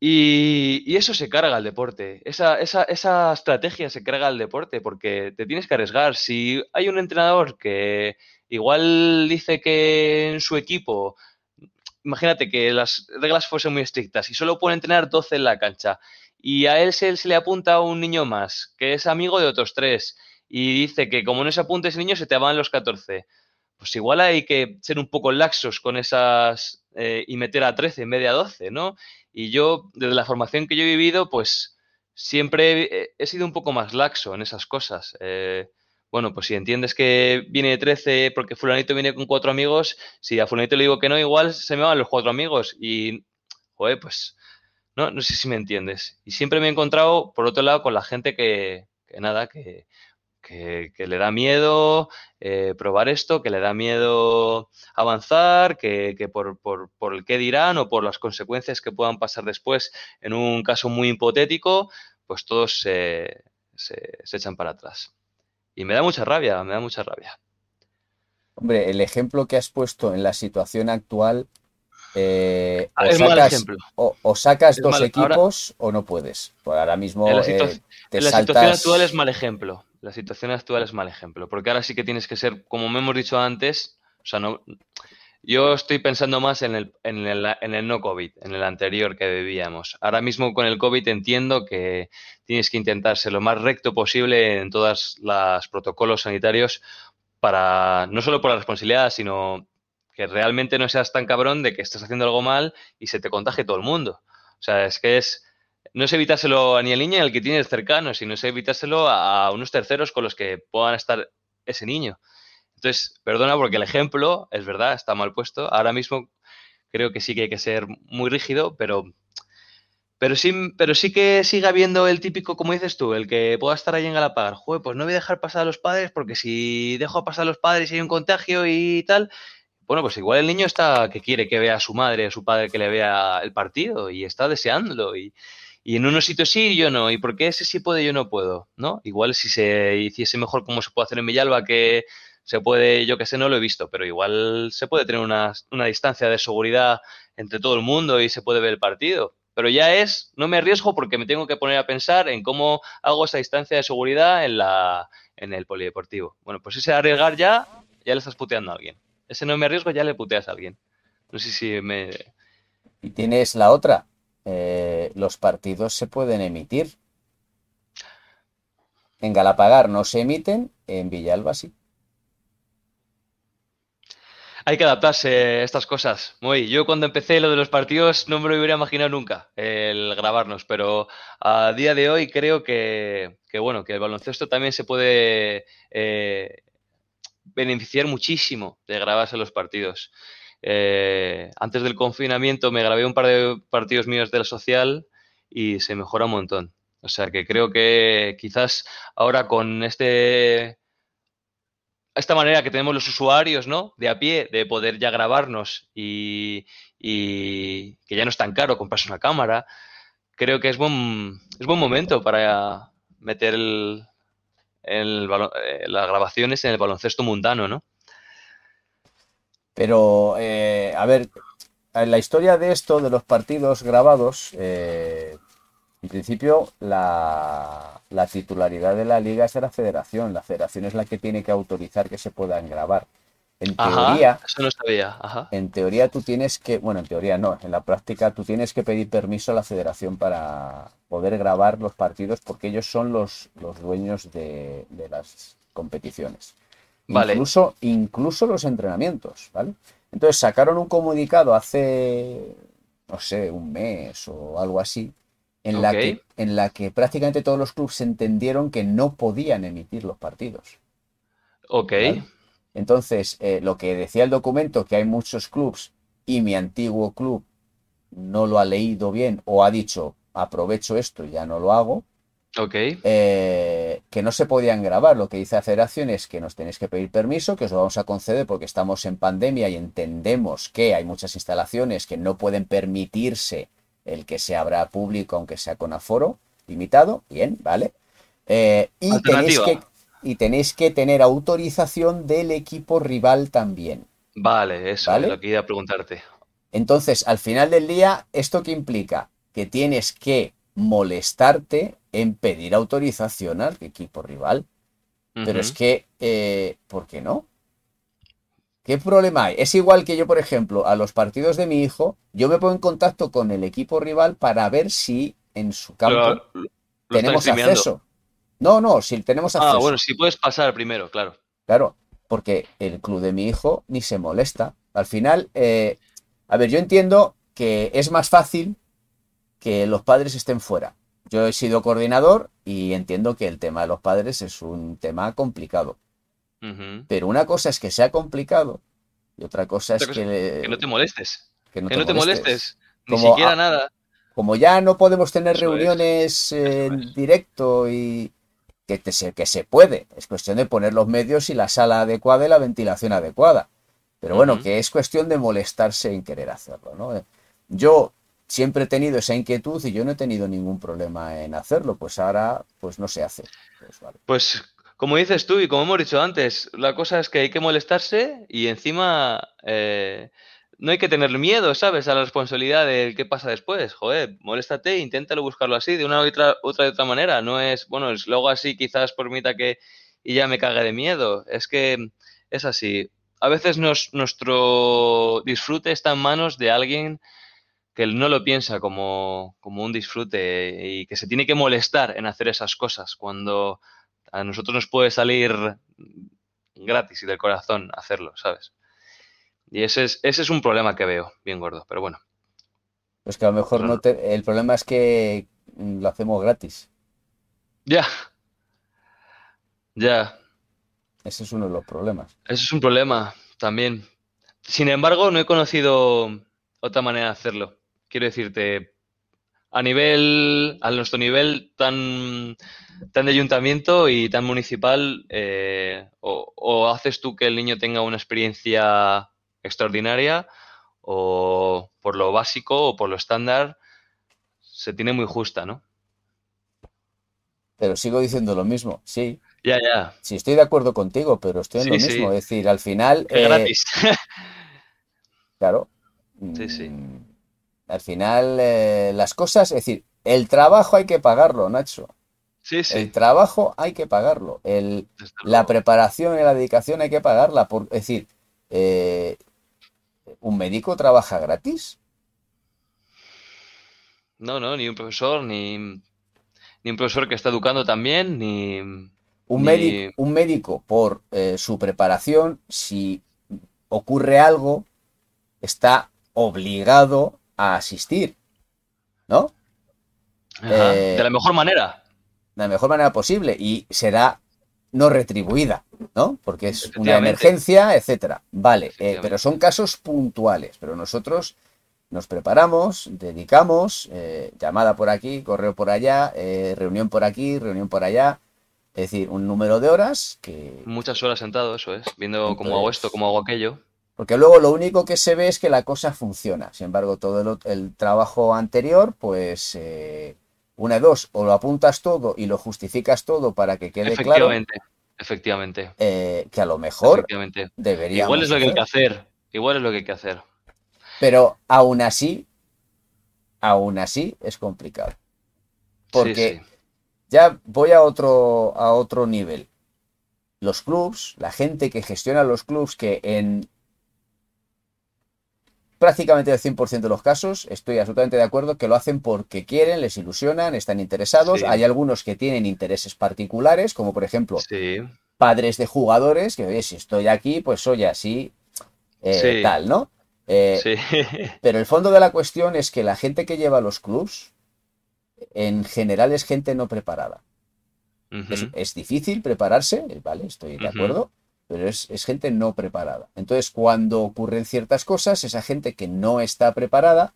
Y, eso se carga al deporte. Esa, esa, esa, estrategia se carga al deporte porque te tienes que arriesgar. Si hay un entrenador que igual dice que en su equipo, imagínate que las reglas fuesen muy estrictas y solo puede entrenar 12 en la cancha y a él se, se le apunta un niño más que es amigo de otros tres y dice que como no se apunte ese niño se te van los 14 pues igual hay que ser un poco laxos con esas eh, y meter a 13 en vez de a 12, ¿no? Y yo, desde la formación que yo he vivido, pues siempre he, sido un poco más laxo en esas cosas. Eh, bueno, pues si entiendes que viene de 13 porque fulanito viene con cuatro amigos, si a fulanito le digo que no, igual se me van los cuatro amigos y, joder, pues, no, no sé si me entiendes. Y siempre me he encontrado, por otro lado, con la gente que, que nada, que que, le da miedo eh, probar esto, que le da miedo avanzar, que, por, el qué dirán o por las consecuencias que puedan pasar después en un caso muy hipotético, pues todos se, echan para atrás. Y me da mucha rabia, me da mucha rabia. Hombre, el ejemplo que has puesto en la situación actual eh, ah, o, sacas, o, sacas dos equipos o no puedes. Por ahora mismo la, eh, la situación actual es mal ejemplo la situación actual es mal ejemplo, porque ahora sí que tienes que ser, como me hemos dicho antes, o sea, no, yo estoy pensando más en el, en el, en el no COVID, en el anterior que vivíamos. Ahora mismo con el COVID entiendo que tienes que intentar ser lo más recto posible en todos los protocolos sanitarios para, no solo por la responsabilidad, sino que realmente no seas tan cabrón de que estás haciendo algo mal y se te contagie todo el mundo. O sea, es que es, no es evitárselo ni al niño ni al que tienes cercano, sino es evitárselo a unos terceros con los que puedan estar ese niño. Entonces, perdona porque el ejemplo, es verdad, está mal puesto. Ahora mismo creo que sí que hay que ser muy rígido, pero, pero, sí, pero sí que siga habiendo el típico, como dices tú, el que pueda estar ahí en Galapagar. Joder, pues no voy a dejar pasar a los padres porque si dejo pasar a los padres y hay un contagio y tal, bueno, pues igual el niño está que quiere que vea a su madre, a su padre que le vea el partido y está deseándolo y, y en unos sitios sí y yo no. ¿Y por qué ese sí puede y yo no puedo? ¿No? Igual si se hiciese mejor como se puede hacer en Villalba, que se puede, yo que sé, no lo he visto, pero igual se puede tener una, distancia de seguridad entre todo el mundo y se puede ver el partido. Pero ya es, no me arriesgo porque me tengo que poner a pensar en cómo hago esa distancia de seguridad en, la, en el polideportivo. Bueno, pues ese arriesgar ya, ya le estás puteando a alguien. Ese no me arriesgo, ya le puteas a alguien. No sé si me... Y tienes la otra, eh, los partidos se pueden emitir. En Galapagar no se emiten, en Villalba sí. Hay que adaptarse a estas cosas. Muy. Yo cuando empecé lo de los partidos no me lo hubiera imaginado nunca el grabarnos, pero a día de hoy creo que, bueno, que el baloncesto también se puede eh, beneficiar muchísimo de grabarse los partidos. Eh, antes del confinamiento me grabé un par de partidos míos de la social y se mejora un montón. O sea que creo que quizás ahora con este esta manera que tenemos los usuarios, ¿no? De a pie, de poder ya grabarnos y, que ya no es tan caro comprarse una cámara, creo que es buen, es buen momento para meter el, eh, las grabaciones en el baloncesto mundano, ¿no? Pero, eh, a ver, en la historia de esto, de los partidos grabados, eh, en principio la, titularidad de la liga es de la federación. La federación es la que tiene que autorizar que se puedan grabar. En teoría, eso no sabía. En teoría tú tienes que, bueno, en teoría no, en la práctica tú tienes que pedir permiso a la federación para poder grabar los partidos porque ellos son los, los dueños de las competiciones. Incluso, incluso los entrenamientos, ¿vale? Entonces sacaron un comunicado hace, no sé, un mes o algo así, en, la, que, en la que prácticamente todos los clubes entendieron que no podían emitir los partidos. Ok. Entonces, eh, lo que decía el documento, que hay muchos clubes y mi antiguo club no lo ha leído bien o ha dicho, aprovecho esto y ya no lo hago, Ok. eh, que no se podían grabar. Lo que dice la federación es que nos tenéis que pedir permiso, que os lo vamos a conceder porque estamos en pandemia y entendemos que hay muchas instalaciones que no pueden permitirse el que se abra público, aunque sea con aforo limitado. Bien, ¿vale? Eh, y, tenéis que, y tenéis que tener autorización del equipo rival también. Vale, eso ¿Vale? es lo que iba a preguntarte. Entonces, al final del día, ¿esto qué implica? Que tienes que molestarte en pedir autorización al equipo rival. Pero es que, eh, ¿por qué no? ¿Qué problema hay? Es igual que yo, por ejemplo, a los partidos de mi hijo, yo me pongo en contacto con el equipo rival para ver si en su campo Lo- lo- lo tenemos acceso. No, no, si tenemos acceso. Ah, bueno, si puedes pasar primero, claro. Claro, porque el club de mi hijo ni se molesta. Al final, eh, a ver, yo entiendo que es más fácil que los padres estén fuera. Yo he sido coordinador y entiendo que el tema de los padres es un tema complicado. Pero una cosa es que sea complicado y otra cosa es cosa, que, Que no te molestes. que no Que te no te molestes. Ni Como siquiera nada. Como ya no podemos tener Eso reuniones eh, en directo y que, te se, que se puede, es cuestión de poner los medios y la sala adecuada y la ventilación adecuada. Pero bueno, que es cuestión de molestarse en querer hacerlo, ¿no? Yo siempre he tenido esa inquietud y yo no he tenido ningún problema en hacerlo, pues ahora pues no se hace. Pues vale. Pues como dices tú y como hemos dicho antes, la cosa es que hay que molestarse y encima eh, no hay que tener miedo, ¿sabes? A la responsabilidad de qué pasa después. Joder, moléstate e inténtalo buscarlo así, de una u otra, otra, otra manera. No es, bueno, es luego así quizás permita que y ya me cague de miedo. Es que es así. A veces nuestro disfrute está en manos de alguien que no lo piensa como, como un disfrute y que se tiene que molestar en hacer esas cosas cuando a nosotros nos puede salir gratis y del corazón hacerlo, ¿sabes? Y ese es, ese es un problema que veo, bien gordo, pero bueno. Pues que a lo mejor Claro. no te... El problema es que lo hacemos gratis. Ya, ya, Ese es uno de los problemas. eso es un problema también. Sin embargo, no he conocido otra manera de hacerlo. Quiero decirte, a nivel, a nuestro nivel tan, tan de ayuntamiento y tan municipal, eh, o, o haces tú que el niño tenga una experiencia extraordinaria, o por lo básico o por lo estándar, se tiene muy justa, ¿no? Pero sigo diciendo lo mismo, sí. Ya, ya, Sí, estoy de acuerdo contigo, pero estoy en Sí, lo sí. mismo. Es decir, al final, que eh, gratis. claro, Sí, sí. mm, al final eh, las cosas, es decir, el trabajo hay que pagarlo, Nacho. Sí, sí, El trabajo hay que pagarlo. El, la preparación y la dedicación hay que pagarla. Por, es decir, eh, ¿un médico trabaja gratis? No, no, ni un profesor, ni, ni un profesor que está educando también, ni... Un, Ni- médico, un médico, por eh, su preparación, si ocurre algo, está obligado a asistir, ¿no? Ajá, Eh, de la mejor manera. de la mejor manera posible y será no retribuida, ¿no? Porque es una emergencia, etcétera. Vale, eh, pero son casos puntuales, pero nosotros nos preparamos, dedicamos, eh, llamada por aquí, correo por allá, reunión por aquí, reunión por allá, es decir, un número de horas que... Muchas horas sentado, eso es, viendo cómo hago esto, cómo hago aquello. Porque luego lo único que se ve es que la cosa funciona. Sin embargo, todo el, trabajo anterior, pues eh, una de dos, o lo apuntas todo y lo justificas todo para que quede claro Efectivamente, efectivamente, eh, que a lo mejor deberíamos Igual es lo que hay que hacer, igual es lo que hay que hacer. Pero aún así, aún así es complicado. Sí, Porque sí. ya voy a otro, a otro nivel. Los clubs, la gente que gestiona los clubs, que en prácticamente el 100% de los casos, estoy absolutamente de acuerdo que lo hacen porque quieren, les ilusionan, están interesados. Sí. Hay algunos que tienen intereses particulares, como por ejemplo Sí, padres de jugadores, que oye, si estoy aquí, pues soy así, eh, Sí. tal, ¿no? Eh, sí. pero el fondo de la cuestión es que la gente que lleva los clubs, en general es gente no preparada. Es, difícil prepararse, ¿vale? Estoy de acuerdo, pero es, es gente no preparada. Entonces, cuando ocurren ciertas cosas, esa gente que no está preparada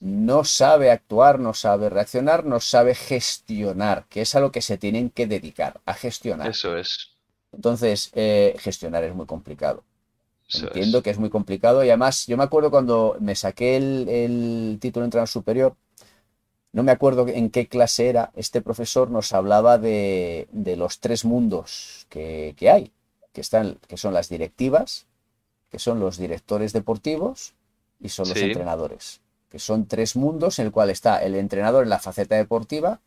no sabe actuar, no sabe reaccionar, no sabe gestionar, que es a lo que se tienen que dedicar, a gestionar. Eso es. Entonces, eh, gestionar es muy complicado. Entiendo que es muy complicado y además yo me acuerdo cuando me saqué el, título de entrenador superior, no me acuerdo en qué clase era, este profesor nos hablaba de, los tres mundos que, hay, que, están, que son las directivas, que son los directores deportivos y son los entrenadores, que son tres mundos en el cual está el entrenador en la faceta deportiva,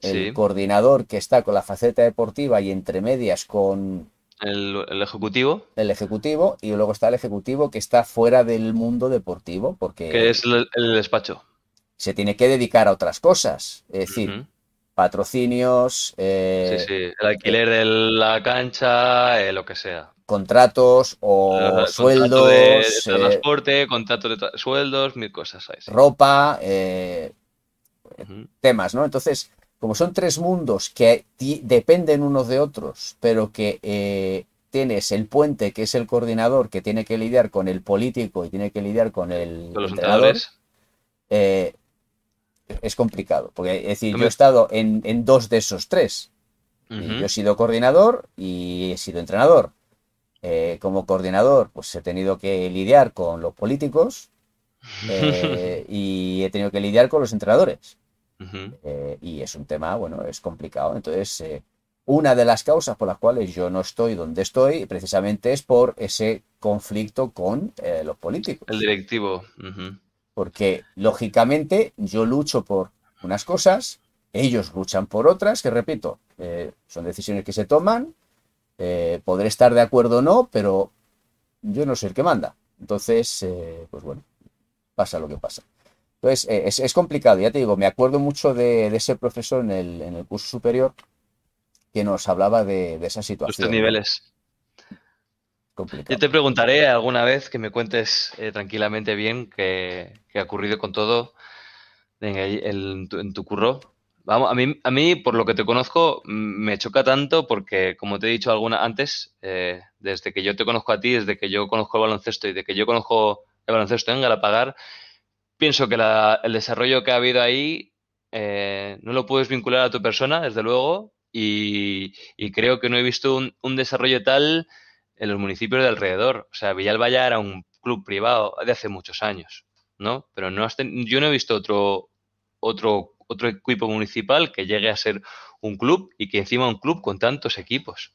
el coordinador que está con la faceta deportiva y entre medias con el, ejecutivo. El ejecutivo, y luego está el ejecutivo que está fuera del mundo deportivo, porque... Que es el, despacho. Se tiene que dedicar a otras cosas, es decir, patrocinios... Eh, sí, sí, el alquiler de la cancha, eh, lo que sea. Contratos o sueldos... de, eh, transporte, contratos de sueldos, mil cosas. Ropa, temas, ¿no? Entonces como son tres mundos que dependen unos de otros, pero que eh, tienes el puente, que es el coordinador, que tiene que lidiar con el político y tiene que lidiar con el entrenador, eh, es complicado. Porque, es decir, yo he estado en, dos de esos tres. Yo he sido coordinador y he sido entrenador. Eh, como coordinador, pues he tenido que lidiar con los políticos y he tenido que lidiar con los entrenadores. Eh, y es un tema, bueno, es complicado. Entonces, eh, una de las causas por las cuales yo no estoy donde estoy, precisamente es por ese conflicto con eh, los políticos. El directivo. Porque, lógicamente, yo lucho por unas cosas, ellos luchan por otras, que repito, son decisiones que se toman, podré estar de acuerdo o no, pero yo no soy el que manda. Entonces, pues bueno, pasa lo que pasa. Entonces, eh, es, complicado, ya te digo, me acuerdo mucho de, ese profesor en el, curso superior que nos hablaba de, esa situación. Niveles. Yo te preguntaré alguna vez que me cuentes eh, tranquilamente bien qué, ha ocurrido con todo en, tu, curro. Vamos, a mí, a mí, por lo que te conozco, me choca tanto porque, como te he dicho alguna antes, eh, desde que yo te conozco a ti, desde que yo conozco el baloncesto y de que yo conozco el baloncesto en Galapagar, pienso que el desarrollo que ha habido ahí eh, no lo puedes vincular a tu persona, desde luego, y, creo que no he visto un, desarrollo tal en los municipios de alrededor. O sea, Villalba ya era un club privado de hace muchos años, ¿no? Pero no yo no he visto otro, otro, otro equipo municipal que llegue a ser un club y que encima un club con tantos equipos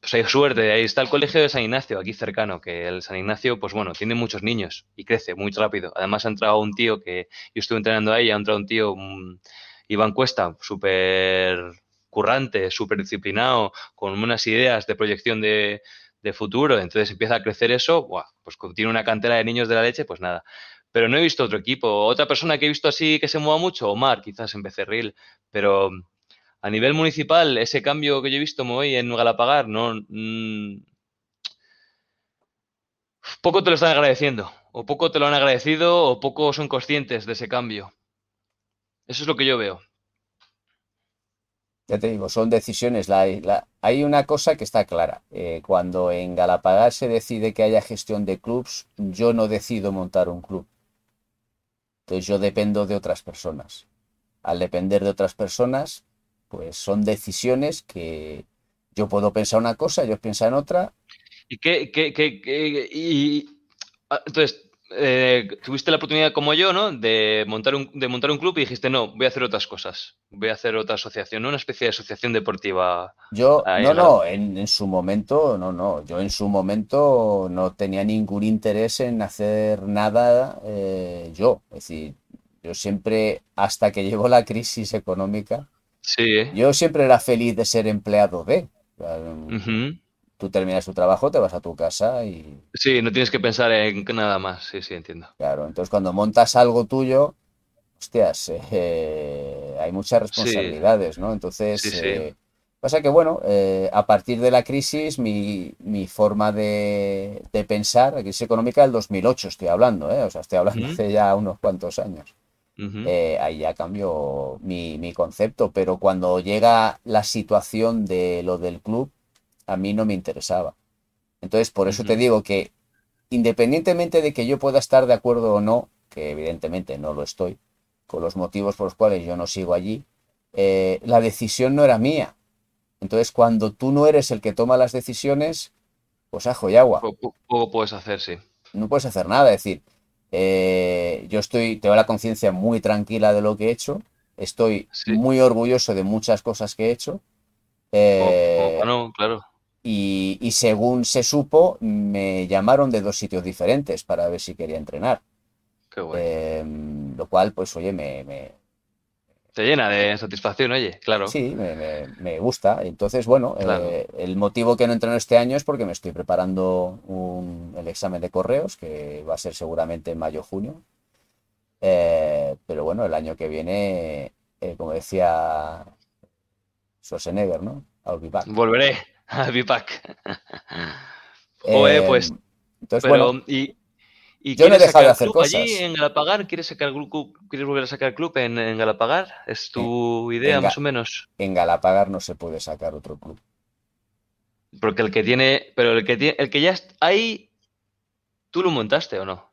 pues hay suerte. Ahí está el colegio de San Ignacio, aquí cercano, que el San Ignacio, pues bueno, tiene muchos niños y crece muy rápido. Además ha entrado un tío que yo estuve entrenando ahí, ha entrado un tío, Iván Cuesta, súper currante, súper disciplinado, con unas ideas de proyección de, futuro. Entonces empieza a crecer eso, pues tiene una cantera de niños de la leche, pues nada. Pero no he visto otro equipo. Otra persona que he visto así que se mueva mucho, Omar, quizás en Becerril, pero a nivel municipal, ese cambio que yo he visto hoy en Galapagar, no. Mm, poco te lo están agradeciendo, o poco te lo han agradecido, o poco son conscientes de ese cambio. Eso es lo que yo veo. Ya te digo, son decisiones. hay una cosa que está clara. Eh, cuando en Galapagar se decide que haya gestión de clubs, yo no decido montar un club. Entonces yo dependo de otras personas. Al depender de otras personas, pues son decisiones que yo puedo pensar una cosa, ellos piensan otra. ¿Y qué, qué, qué, y, ah, entonces, eh, tuviste la oportunidad como yo, ¿no? De montar, un, de montar un club y dijiste, no, voy a hacer otras cosas. Voy a hacer otra asociación, ¿no? Una especie de asociación deportiva. Yo, no, no, en, su momento, no, no. Yo en su momento no tenía ningún interés en hacer nada eh, yo. Es decir, yo siempre, hasta que llegó la crisis económica, Sí. Yo siempre era feliz de ser empleado de. Tú terminas tu trabajo, te vas a tu casa y. Sí, no tienes que pensar en nada más. Sí, sí, entiendo. Claro, entonces cuando montas algo tuyo, hostias, eh, hay muchas responsabilidades, ¿no? Entonces. Eh, pasa que, bueno, eh, a partir de la crisis, mi, forma de, pensar, la crisis económica del 2008 estoy hablando, ¿eh? O sea, estoy hablando hace ya unos cuantos años. Eh, ahí ya cambió mi, concepto, pero cuando llega la situación de lo del club, a mí no me interesaba. Entonces, por eso te digo que independientemente de que yo pueda estar de acuerdo o no que evidentemente no lo estoy, con los motivos por los cuales yo no sigo allí, eh, la decisión no era mía. Entonces, cuando tú no eres el que toma las decisiones, pues ajo y agua. Poco, puedes hacer, sí. No puedes hacer nada. Es decir, eh, yo estoy, tengo la conciencia muy tranquila de lo que he hecho. Estoy muy orgulloso de muchas cosas que he hecho. Eh, claro. Y, según se supo, me llamaron de dos sitios diferentes para ver si quería entrenar. Qué bueno. Em, lo cual, pues, oye, me, te llena de satisfacción, oye, claro. Sí, me, gusta. Entonces, bueno, eh, el motivo que no entreno este año es porque me estoy preparando el examen de correos, que va a ser seguramente en mayo-junio. Eh, pero bueno, el año que viene, eh, como decía Schwarzenegger, ¿no? I'll be back. Volveré, I'll be back. Joder, pues. Entonces, bueno, y, ¿Y yo no he dejado de hacer cosas. allí en Galapagar? ¿Quieres, sacar el club, ¿Quieres volver a sacar el club en, en Galapagar? ¿Es tu idea más o menos? En Galapagar no se puede sacar otro club. Porque el que tiene, pero el que tiene, el que ya está ahí, ¿tú lo montaste o no?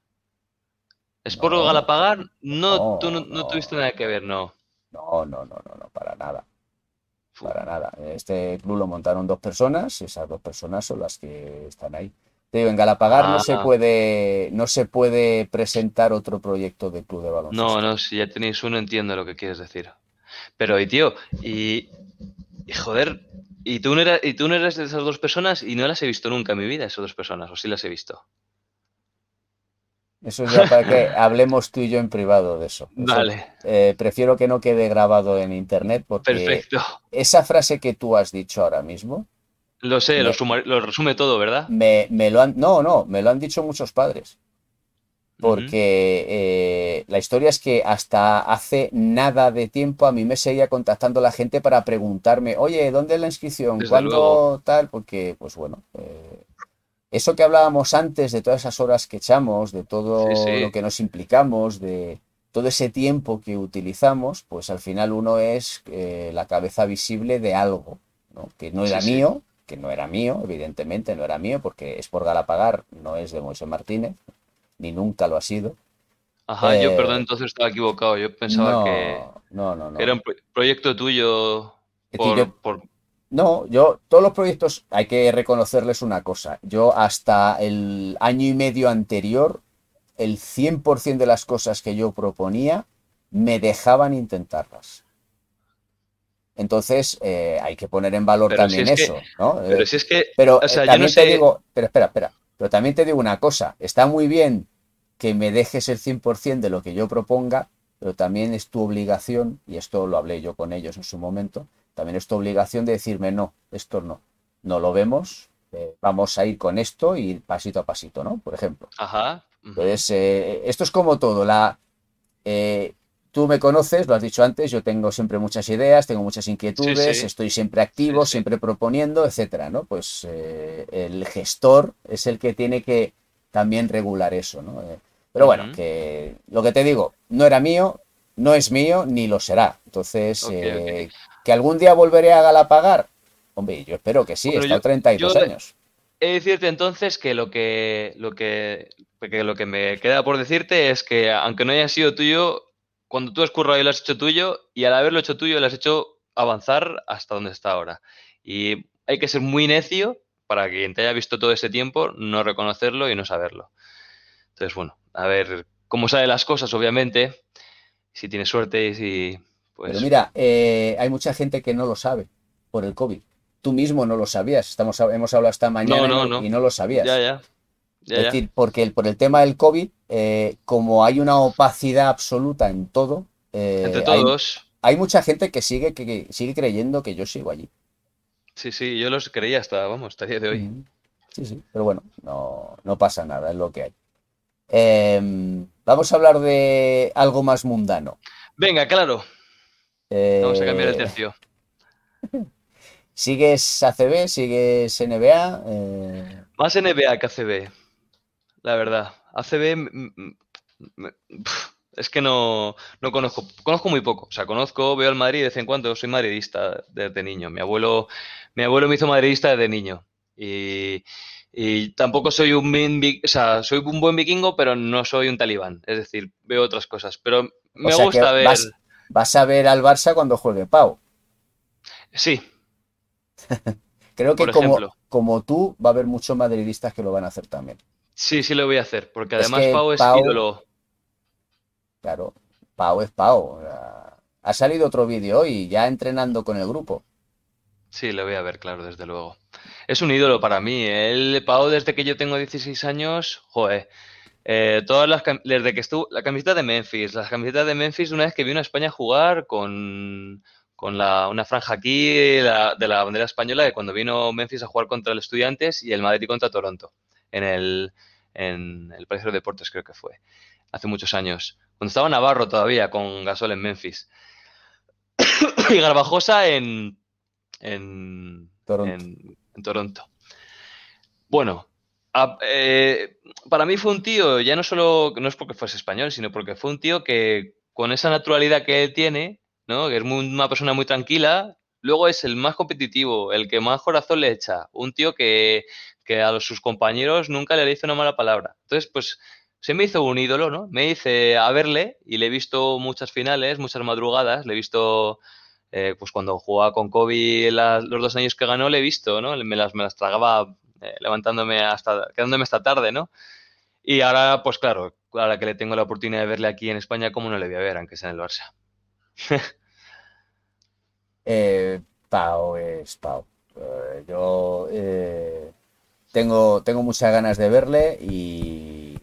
¿Es por Galapagar? No, tú no, tuviste nada que ver, no. No, no, no, no, no, para nada. Para nada. Este club lo montaron dos personas y esas dos personas son las que están ahí. Te digo, en Galapagar no se ah. puede no se puede presentar otro proyecto de club de baloncesto. No, no, si ya tenéis uno entiendo lo que quieres decir. Pero y tío, y, joder, y tú no eres y tú no eres de esas dos personas y no las he visto nunca en mi vida esas dos personas, o sí las he visto. Eso es ya para que hablemos tú y yo en privado de eso. vale. Eh, prefiero que no quede grabado en internet porque Perfecto. esa frase que tú has dicho ahora mismo lo sé, lo, resume todo, ¿verdad? Me, lo han, no, no, me lo han dicho muchos padres. Porque eh, la historia es que hasta hace nada de tiempo a mí me seguía contactando la gente para preguntarme, oye, ¿dónde es la inscripción? ¿Cuándo tal? Porque, pues bueno, eh, eso que hablábamos antes de todas esas horas que echamos, de todo lo que nos implicamos, de todo ese tiempo que utilizamos, pues al final uno es eh, la cabeza visible de algo, ¿no? que no era mío, que no era mío, evidentemente no era mío, porque es por Galapagar, no es de Moisés Martínez, ni nunca lo ha sido. Ajá, yo, perdón, eh, entonces estaba equivocado. Yo pensaba que, no, no, no. era un proyecto tuyo por, No, yo, todos los proyectos hay que reconocerles una cosa. Yo hasta el año y medio anterior, el 100% de las cosas que yo proponía me dejaban intentarlas. Entonces, eh, hay que poner en valor también eso, ¿no? Pero si es que. Pero eh, también te digo. Pero espera, espera. Pero también te digo una cosa. Está muy bien que me dejes el 100% de lo que yo proponga, pero también es tu obligación, y esto lo hablé yo con ellos en su momento, también es tu obligación de decirme no, esto no. No lo vemos, eh, vamos a ir con esto y pasito a pasito, ¿no? Por ejemplo. Ajá. Entonces, esto es como todo. La, Tú me conoces, lo has dicho antes, yo tengo siempre muchas ideas, tengo muchas inquietudes, estoy siempre activo, siempre proponiendo, etcétera, ¿no? Pues eh, el gestor es el que tiene que también regular eso, ¿no? Eh, pero bueno, que lo que te digo, no era mío, no es mío, ni lo será. Entonces, eh, que algún día volveré a Galapagar, hombre, yo espero que sí, he estado 32 años. He de decirte entonces que lo que, lo que, que lo que me queda por decirte es que aunque no haya sido tuyo, cuando tú has currado y lo has hecho tuyo, y al haberlo hecho tuyo, le has hecho avanzar hasta donde está ahora. Y hay que ser muy necio para que quien te haya visto todo ese tiempo no reconocerlo y no saberlo. Entonces, bueno, a ver cómo salen las cosas, obviamente, si tienes suerte y si... Pues... Pero mira, eh, hay mucha gente que no lo sabe por el COVID. Tú mismo no lo sabías. Estamos, hemos hablado esta mañana y no lo sabías. Ya, ya es decir, porque el, por el tema del COVID, eh, como hay una opacidad absoluta en todo, eh, entre todos. Hay, mucha gente que sigue, que, sigue creyendo que yo sigo allí. Sí, sí, yo los creía hasta, vamos, hasta el día de hoy. Sí, sí, pero bueno, no, no pasa nada, es lo que hay. Em, vamos a hablar de algo más mundano. Venga, claro. Vamos a cambiar el eh, tercio. ¿Sigues ACB? ¿Sigues NBA? Más NBA que ACB la verdad. ACB es que no, no conozco, conozco muy poco. O sea, conozco, veo al Madrid de vez en cuando, soy madridista desde niño. Mi abuelo, mi abuelo me hizo madridista desde niño. Y, Y tampoco soy un, o sea, soy un buen vikingo, pero no soy un talibán. Es decir, veo otras cosas. Pero me gusta ver. Vas, a ver al Barça cuando juegue Pau. Sí. Creo que como, como, tú, va a haber muchos madridistas que lo van a hacer también. Sí, sí lo voy a hacer, porque además Pau es ídolo. Claro, Pau es Pau. Ha salido otro vídeo hoy, ya entrenando con el grupo. Sí, lo voy a ver, claro, desde luego. Es un ídolo para mí. El Pau, desde que yo tengo 16 años, joder. Eh, todas las desde que estuvo la camiseta de Memphis, las camisetas de Memphis una vez que vino a España a jugar con, con la, una franja aquí de la bandera española de cuando vino Memphis a jugar contra el Estudiantes y el Madrid contra Toronto en el en el Palacio de Deportes creo que fue hace muchos años cuando estaba Navarro todavía con Gasol en Memphis y Garbajosa en en en Toronto. Bueno, eh, para mí fue un tío, ya no solo, no es porque fuese español, sino porque fue un tío que con esa naturalidad que él tiene, ¿no? que es una persona muy tranquila, luego es el más competitivo, el que más corazón le echa, un tío que, a sus compañeros nunca le dice una mala palabra. Entonces, pues se me hizo un ídolo, ¿no? Me hice a verle y le he visto muchas finales, muchas madrugadas, le he visto eh, pues cuando jugaba con Kobe los dos años que ganó, le he visto, ¿no? Me las tragaba eh, levantándome hasta, quedándome esta tarde, ¿no? Y ahora, pues claro, ahora que le tengo la oportunidad de verle aquí en España, ¿cómo no le voy a ver, aunque sea en el Barça? eh, Pau es Pau. Eh, yo tengo, tengo muchas ganas de verle y,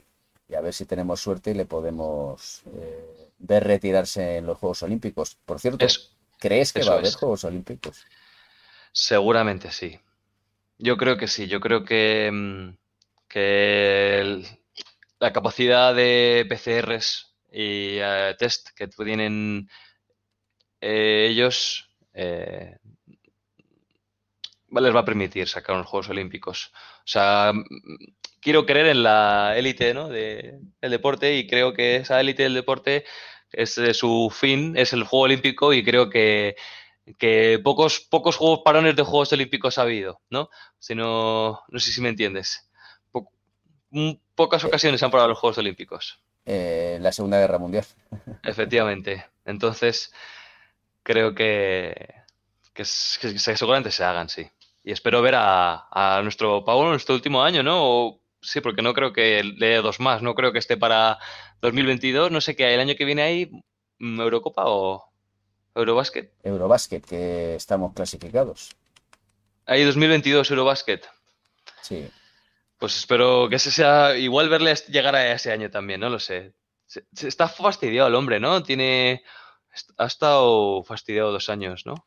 a ver si tenemos suerte y le podemos ver retirarse en los Juegos Olímpicos. Por cierto, ¿Crees que va a haber Juegos Olímpicos? Seguramente sí. Yo creo que sí. Yo creo que, mm, la capacidad de PCRs y eh, test que tienen eh, ellos eh, les va a permitir sacar unos Juegos Olímpicos. O sea, mm, quiero creer en la élite ¿no? del deporte y creo que esa élite del deporte es su fin, es el Juego Olímpico y creo que, pocos, pocos juegos parones de Juegos Olímpicos ha habido, ¿no? Si no, no sé si me entiendes. pocas ocasiones han parado los Juegos Olímpicos. Eh, la Segunda Guerra Mundial. Efectivamente. Entonces, creo que, que, seguramente se hagan, sí. Y espero ver a, a nuestro Pablo en nuestro último año, ¿no? Sí, porque no creo que dé dos más, no creo que esté para 2022, no sé qué, el año que viene hay mm, Eurocopa o Eurobasket. Eurobasket, que estamos clasificados. Hay 2022 Eurobasket. Sí. Pues espero que ese sea, igual verle llegar a ese año también, no lo sé. Se, está fastidiado el hombre, ¿no? Tiene, ha estado fastidiado dos años, ¿no?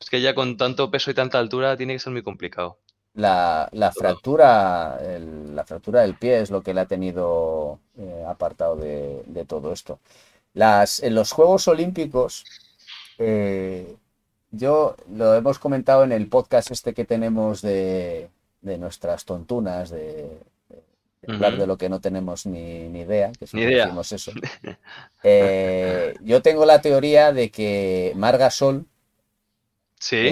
Es que ya con tanto peso y tanta altura tiene que ser muy complicado. La, fractura, la fractura del pie es lo que le ha tenido eh, apartado de, todo esto. Las, en los Juegos Olímpicos, eh, yo lo hemos comentado en el podcast este que tenemos de, nuestras tontunas, de, hablar de lo que no tenemos ni, idea, que ni idea. eso. Eh, yo tengo la teoría de que Marga Sol ¿Sí?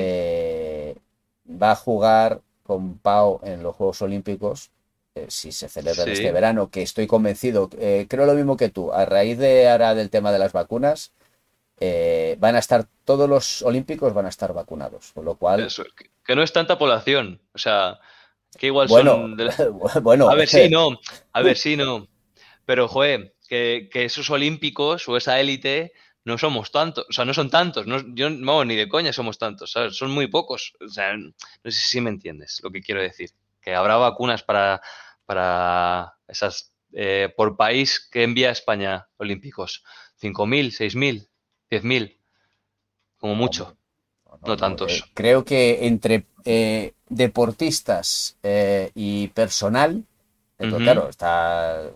va a jugar con Pau en los Juegos Olímpicos, eh, si se celebran este verano, que estoy convencido, eh, creo lo mismo que tú, a raíz de ahora del tema de las vacunas, eh, van a estar, todos los olímpicos van a estar vacunados, con lo cual... que no es tanta población, o sea, que igual son... bueno, a ver si no, a ver si no, pero joder, que, que esos olímpicos o esa élite no somos tantos, o sea, no son tantos, no, yo no, ni de coña somos tantos, ¿sabes? Son muy pocos, o sea, no sé si me entiendes lo que quiero decir, que habrá vacunas para, para esas, eh, por país que envía a España olímpicos, 5.000, 6.000, 10.000, como mucho, no, tantos. Eh, creo que entre eh, deportistas y personal, claro, está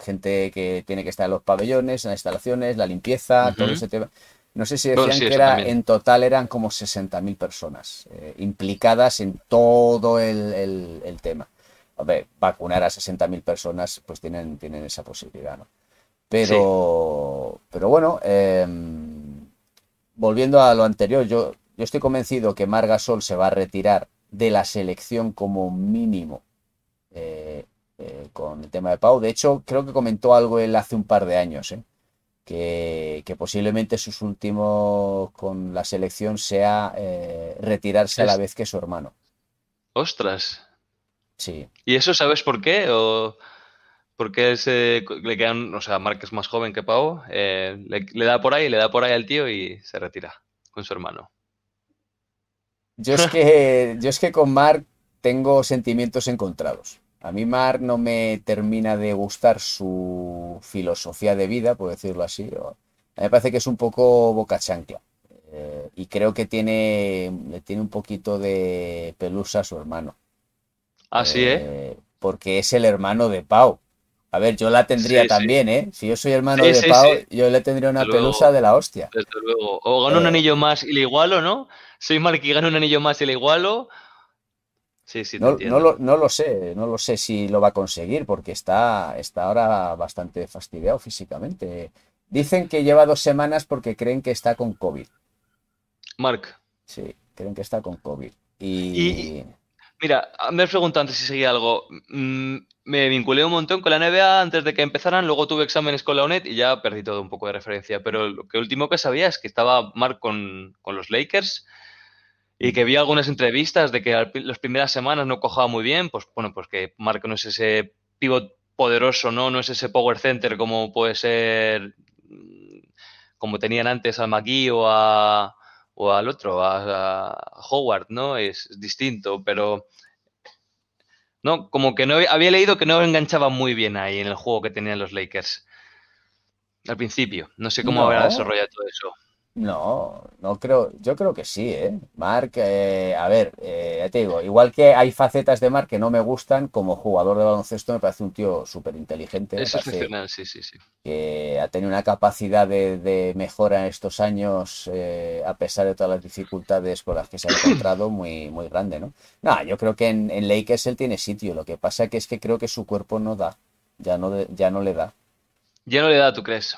gente que tiene que estar en los pabellones, en las instalaciones, la limpieza, todo ese tema. No sé si decían que era, en total eran como 60.000 personas eh, implicadas en todo el, tema. A ver, vacunar a 60.000 personas, pues tienen, tienen esa posibilidad, ¿no? Pero, pero bueno, em, volviendo a lo anterior, yo, yo estoy convencido que Marga Sol se va a retirar de la selección como mínimo eh, eh, con el tema de Pau. De hecho, creo que comentó algo él hace un par de años, ¿eh? que, que, posiblemente sus últimos con la selección sea retirarse a la vez que su hermano. Ostras. Sí. ¿Y eso sabes por qué? ¿O porque se, le quedan, o sea, Mark es más joven que Pau, le, le, da por ahí, le da por ahí al tío y se retira con su hermano. Yo es que, yo es que con Mark tengo sentimientos encontrados. A mí Mark no me termina de gustar su filosofía de vida, por decirlo así. A mí me parece que es un poco boca chancla. Eh, y creo que tiene, le tiene un poquito de pelusa a su hermano. Así, ¿Ah, ¿eh? Porque es el hermano de Pau. A ver, yo la tendría también, ¿eh? Si yo soy hermano de Pau, yo le tendría una pelusa de la hostia. Desde luego. O gano un eh. anillo más y le igualo, ¿no? Soy Mark y gano un anillo más y le igualo. Sí, sí, no, no, lo, no, lo, sé, no lo sé si lo va a conseguir porque está, está ahora bastante fastidiado físicamente. Dicen que lleva dos semanas porque creen que está con COVID. Mark. Sí, creen que está con COVID. y Mira, me has preguntado antes si seguía algo. Mm, me vinculé un montón con la NBA antes de que empezaran, luego tuve exámenes con la UNED y ya perdí todo un poco de referencia. Pero lo que último que sabía es que estaba Mark con, los Lakers y que vi algunas entrevistas de que las primeras semanas no cojaba muy bien. Pues bueno, pues que Mark no es ese pivot poderoso, ¿no? No es ese power center como puede ser mm, como tenían antes al McGee o a o al otro, a, Howard, ¿no? Es, distinto, pero no, como que no había leído que no enganchaba muy bien ahí en el juego que tenían los Lakers al principio. No sé cómo habrá desarrollado todo eso. No, no creo, yo creo que sí, ¿eh? Mark, eh, a ver, eh, ya te digo, igual que hay facetas de Mark que no me gustan, como jugador de baloncesto me parece un tío súper inteligente. Es excepcional, sí, sí, sí. Que ha tenido una capacidad de, mejora en estos años, eh, a pesar de todas las dificultades con las que se ha encontrado, muy, muy grande, ¿no? No, yo creo que en, en Lakers él tiene sitio, lo que pasa que es que creo que su cuerpo no da, ya no, ya no le da. Ya no le da, ¿tú crees?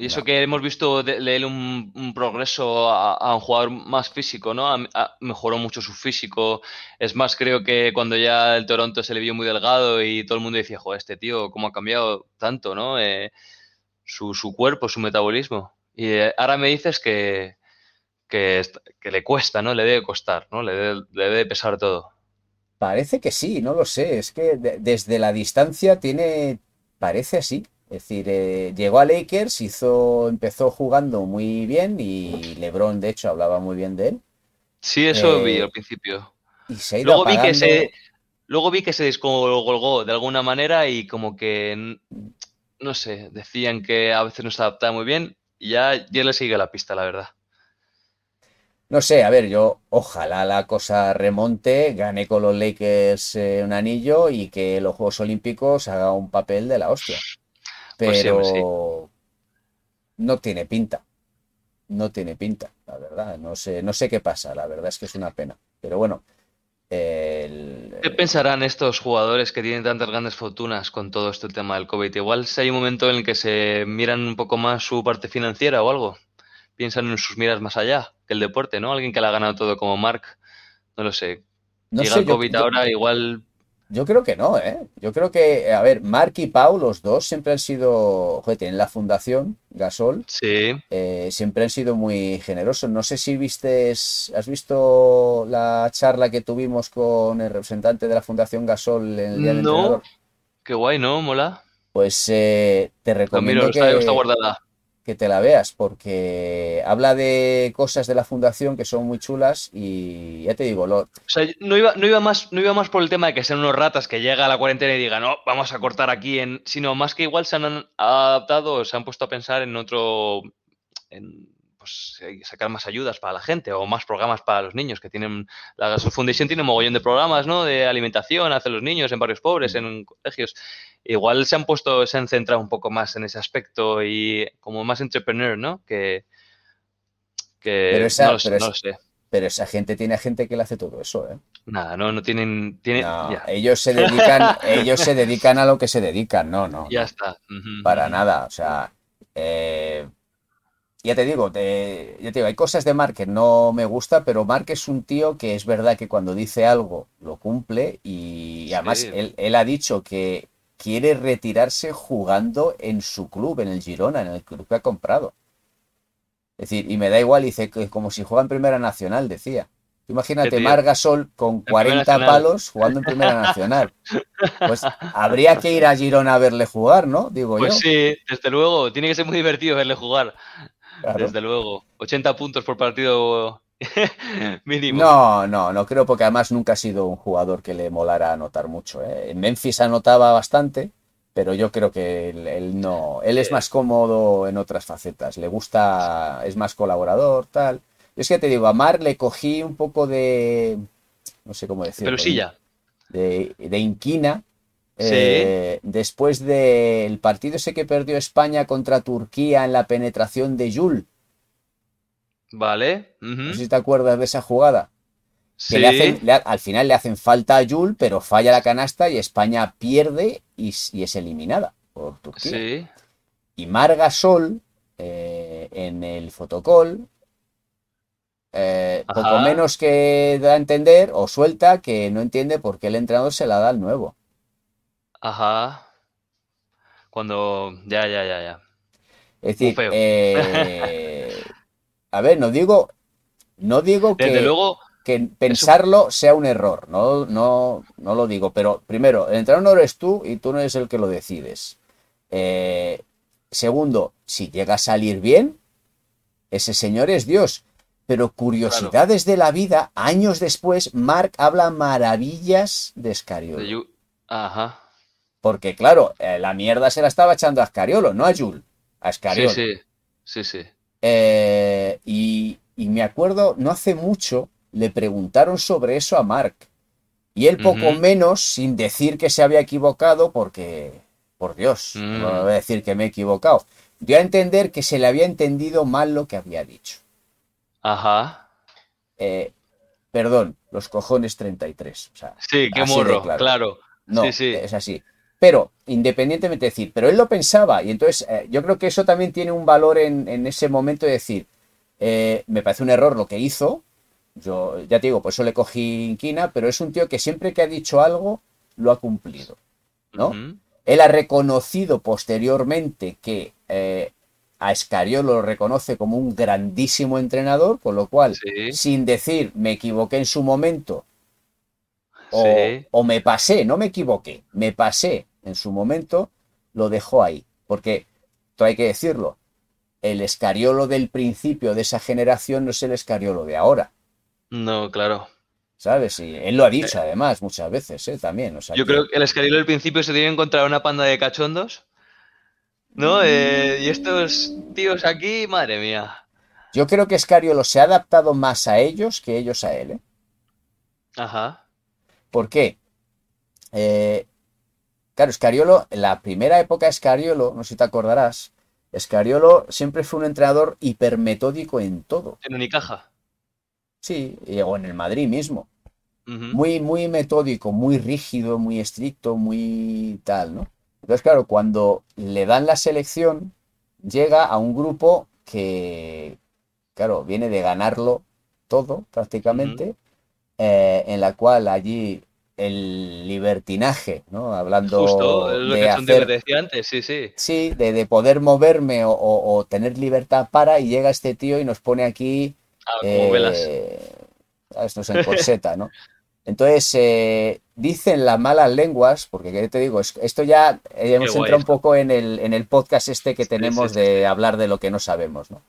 Y eso que hemos visto de, él un, progreso a, un jugador más físico, ¿no? mejoró mucho su físico. Es más, creo que cuando ya el Toronto se le vio muy delgado y todo el mundo decía, joder, este tío, ¿cómo ha cambiado tanto, ¿no? Eh, su, cuerpo, su metabolismo. Y eh, ahora me dices que, que, le cuesta, ¿no? Le debe costar, ¿no? Le debe, le debe pesar todo. Parece que sí, no lo sé. Es que desde la distancia tiene. Parece así. Es decir, eh, llegó a Lakers, hizo, empezó jugando muy bien y LeBron, de hecho, hablaba muy bien de él. Sí, eso vi eh, al principio. Y se luego vi que se, luego vi que se descolgó de alguna manera y como que, no sé, decían que a veces no se adaptaba muy bien y ya, ya le sigue la pista, la verdad. No sé, a ver, yo ojalá la cosa remonte, gane con los Lakers eh, un anillo y que los Juegos Olímpicos haga un papel de la hostia. Pues pero no tiene pinta. No tiene pinta, la verdad. No sé, no sé qué pasa, la verdad es que es una pena. Pero bueno. ¿Qué pensarán estos jugadores que tienen tantas grandes fortunas con todo este tema del COVID? Igual si hay un momento en el que se miran un poco más su parte financiera o algo. Piensan en sus miras más allá que el deporte, ¿no? Alguien que le ha ganado todo como Mark. No lo sé. No Llega el COVID ahora, igual yo creo que no, ¿eh? Yo creo que, a ver, Mark y Pau, los dos siempre han sido, joder, tienen la fundación Gasol. Sí. Eh, siempre han sido muy generosos. No sé si viste, has visto la charla que tuvimos con el representante de la fundación Gasol en el día del No, qué guay, ¿no? Mola. Pues eh, te recomiendo que... está guardada que te la veas, porque habla de cosas de la fundación que son muy chulas y ya te digo. O sea, no iba, no, iba más, no iba más por el tema de que sean unos ratas que llega a la cuarentena y digan, no, vamos a cortar aquí, en... sino más que igual se han adaptado, se han puesto a pensar en otro, pues, sacar más ayudas para la gente o más programas para los niños que tienen la Foundation tiene un mogollón de programas no de alimentación hacia los niños en barrios pobres en colegios igual se han puesto se han centrado un poco más en ese aspecto y como más entrepreneur no que que pero esa, no, sé pero esa gente tiene gente que le hace todo eso, ¿eh? Nada, no, no tienen. tienen ellos se dedican, ellos se dedican a lo que se dedican, no, no. Ya está. Para nada. O sea, eh, ya te digo, te, ya te digo, hay cosas de Mark que no me gusta, pero Mark es un tío que es verdad que cuando dice algo lo cumple y, además él, él ha dicho que quiere retirarse jugando en su club, en el Girona, en el club que ha comprado. Es decir, y me da igual, dice que como si juega en Primera Nacional, decía. Imagínate, ¿Qué tío? Mar Gasol con Primera 40 Nacional. palos jugando en Primera Nacional. Pues habría que ir a Girona a verle jugar, ¿no? Digo Pues yo. sí, desde luego. Tiene que ser muy divertido verle jugar. Claro. Desde luego. 80 puntos por partido mínimo. No, no, no creo porque además nunca ha sido un jugador que le molara anotar mucho. ¿eh? En Memphis anotaba bastante, pero yo creo que él, él no, él es más cómodo en otras facetas. Le gusta, es más colaborador, tal. Yo es que te digo, a Mar le cogí un poco de, no sé cómo decirlo, Pelusilla. de, de inquina. Sí. eh, después del partido ese que perdió España contra Turquía en la penetración de Jul, Vale. no sé si te acuerdas de esa jugada. que Sí. le hacen, le ha- al final le hacen falta a Jul, pero falla la canasta y España pierde y, es eliminada por Turquía. Sí. Y Mar Gasol, eh, en el fotocall, eh, poco menos que da a entender o suelta que no entiende por qué el entrenador se la da al nuevo. Ajá. Cuando. Ya, ya, ya, ya. Es decir, feo. eh, a ver, no digo, no digo Desde que, luego. que pensarlo sea un error, no, no, no lo digo, pero primero, el entrenador no eres tú y tú no eres el que lo decides. Eh, segundo, si llega a salir bien, ese señor es Dios. Pero curiosidades de la vida, años después, Mark habla maravillas de. Yu- Ajá. Porque claro, eh, la mierda se la estaba echando a Escariolo, no a Jul, a Sí, Escariolo. sí. Sí, sí. Eh, y, y me acuerdo, no hace mucho, le preguntaron sobre eso a Mark. Y él poco menos, sin decir que se había equivocado, porque, por Dios, Mm. no voy a decir que me he equivocado, dio a entender que se le había entendido mal lo que había dicho. Ajá. Eh, perdón, los cojones 33. O sea, Sí, qué morro, claro. claro. no, Sí, sí. es así. Pero, independientemente de decir, pero él lo pensaba, y entonces eh, yo creo que eso también tiene un valor en, en ese momento de decir, eh, me parece un error lo que hizo, yo ya te digo, por eso le cogí inquina, pero es un tío que siempre que ha dicho algo, lo ha cumplido, ¿no? Él ha reconocido posteriormente que eh, a Escariolo lo reconoce como un grandísimo entrenador, con lo cual, Sí. sin decir me equivoqué en su momento, o, Sí. o me pasé, no me equivoqué, me pasé en su momento, lo dejó ahí. Porque, todo hay que decirlo, el escariolo del principio de esa generación no es el escariolo de ahora, No, claro. ¿sabes? Y él lo ha dicho además muchas veces, ¿eh? También. o sea Yo que- creo que el escalero al principio se debe encontrar una panda de cachondos, ¿no? Eh, y estos tíos aquí, madre mía. yo creo que Escariolo se ha adaptado más a ellos que ellos a él, ¿eh? Ajá. ¿Por qué? Eh, claro, Escariolo, en la primera época de Escariolo, no sé si te acordarás, Escariolo siempre fue un entrenador hipermetódico en todo. En Unicaja. Sí, o en el Madrid mismo. Muy, muy metódico, muy rígido, muy estricto, muy tal, ¿no? Entonces, claro, cuando le dan la selección, llega a un grupo que, claro, viene de ganarlo todo prácticamente, eh, en la cual allí el libertinaje, ¿no? Hablando Justo, es lo de que hacer te decía antes, sí, sí. Sí, de, de poder moverme o, o- o tener libertad para, y llega este tío y nos pone aquí, Ah, eh, a estos en corseta, ¿no? Entonces, eh, dicen las malas lenguas, porque ¿qué te digo? Es- esto ya eh, hemos entrado un poco en el, en el podcast este que tenemos sí, sí, de hablar de lo que no sabemos, ¿no?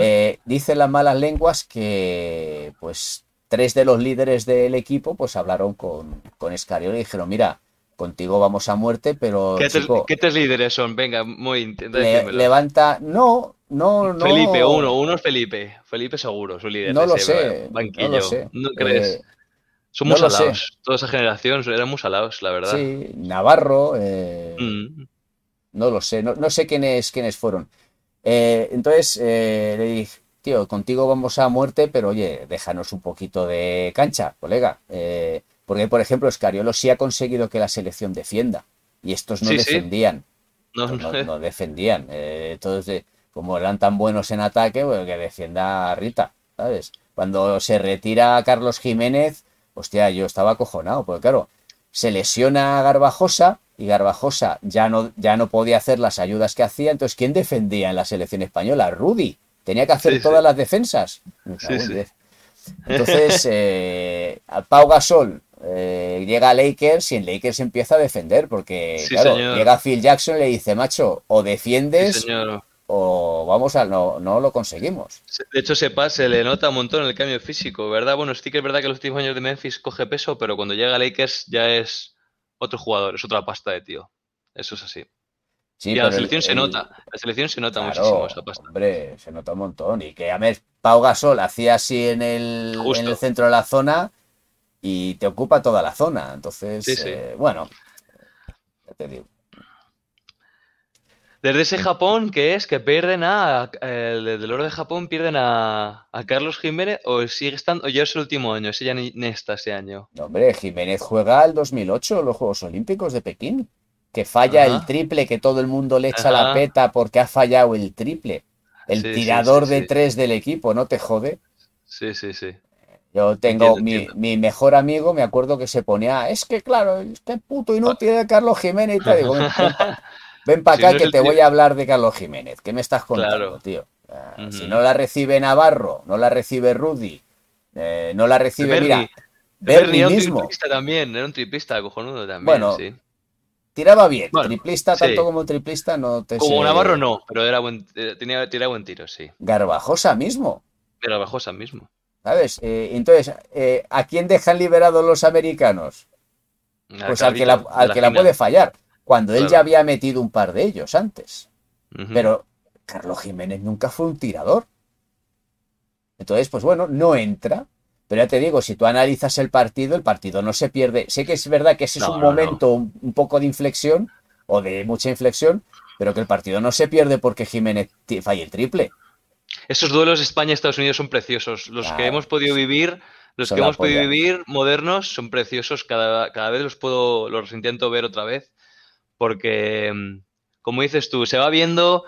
Eh, dicen las malas lenguas que, pues, tres de los líderes del equipo, pues, hablaron con, con Escariolo y dijeron, mira, contigo vamos a muerte, pero, ¿Qué, tres, chico, qué tres líderes son? Venga, muy le- levanta, no, no, no. Felipe, uno, uno es Felipe. Felipe seguro, su líder. No de lo ese sé, Banquillo. no lo sé. ¿No crees? Eh, Son no salados. Toda esa generación eran muy salados, la verdad. sí, Navarro, eh, Mm. no lo sé, no, no sé quiénes, quiénes fueron. Eh, entonces eh, le dije, tío, contigo vamos a muerte, pero oye, déjanos un poquito de cancha, colega. Eh, porque, por ejemplo, Escariolo sí ha conseguido que la selección defienda y estos no Sí, sí. defendían. No, no, no, no defendían. Eh, entonces, eh, como eran tan buenos en ataque, pues que defienda a Rita, ¿sabes? Cuando se retira Carlos Jiménez, hostia, yo estaba acojonado, porque claro, se lesiona Garbajosa y Garbajosa ya no, ya no podía hacer las ayudas que hacía, entonces ¿quién defendía en la selección española? Rudy, tenía que hacer todas las defensas. Entonces, eh, Pau Gasol eh, llega a Lakers y en Lakers empieza a defender, porque claro, llega Phil Jackson y le dice, macho, o defiendes o vamos a no, no lo conseguimos. De hecho, se, se le nota un montón el cambio físico, ¿verdad? Bueno, sí que es verdad que los últimos años de Memphis coge peso, pero cuando llega a Lakers ya es otro jugador, es otra pasta de tío. Eso es así. Y la selección se nota, la selección se nota muchísimo esa pasta. Hombre, se nota un montón. Y que a ver, Pau Gasol hacía así en el, en el centro de la zona y te ocupa toda la zona. Entonces, eh, bueno, ya te digo. Desde ese Japón, ¿qué es? ¿Que pierden a. El del oro de Japón pierden a, a Carlos Jiménez o sigue estando. o ya es el último año? Ese ya ni, está ese año. No, hombre, Jiménez juega el 2008, los Juegos Olímpicos de Pekín. Que falla el triple, que todo el mundo le echa la peta porque ha fallado el triple. El tirador de tres del equipo, ¿no te jode? Sí, sí, sí. Yo tengo mi, mi, mejor amigo, me acuerdo que se ponía, es que claro, este puto inútil de Carlos Jiménez y te digo, ven para acá que te voy a hablar de Carlos Jiménez. ¿Qué me estás contando, tío? Si no la recibe Navarro, no la recibe Rudy, eh, no la recibe, mira, Berry, era un triplista también, era un triplista cojonudo también, bueno, sí. Tiraba bien, triplista tanto como triplista no te Como Navarro no, pero era buen, eh, tenía, tiraba buen tiro, sí. Garbajosa mismo. Garbajosa mismo. ¿Sabes? Eh, entonces, ¿a quién dejan liberados los americanos? Pues al que la, al que la puede fallar cuando él ya había metido un par de ellos antes. Pero Carlos Jiménez nunca fue un tirador. Entonces, pues bueno, no entra. Pero ya te digo, si tú analizas el partido, el partido no se pierde. Sé que es verdad que ese es un momento un, poco de inflexión o de mucha inflexión, pero que el partido no se pierde porque Jiménez falle el triple. Esos duelos España-Estados Unidos son preciosos. Los que hemos podido vivir, los que hemos podido vivir modernos son preciosos. Cada, cada vez los puedo, los intento ver otra vez porque, mm, como dices tú, se va viendo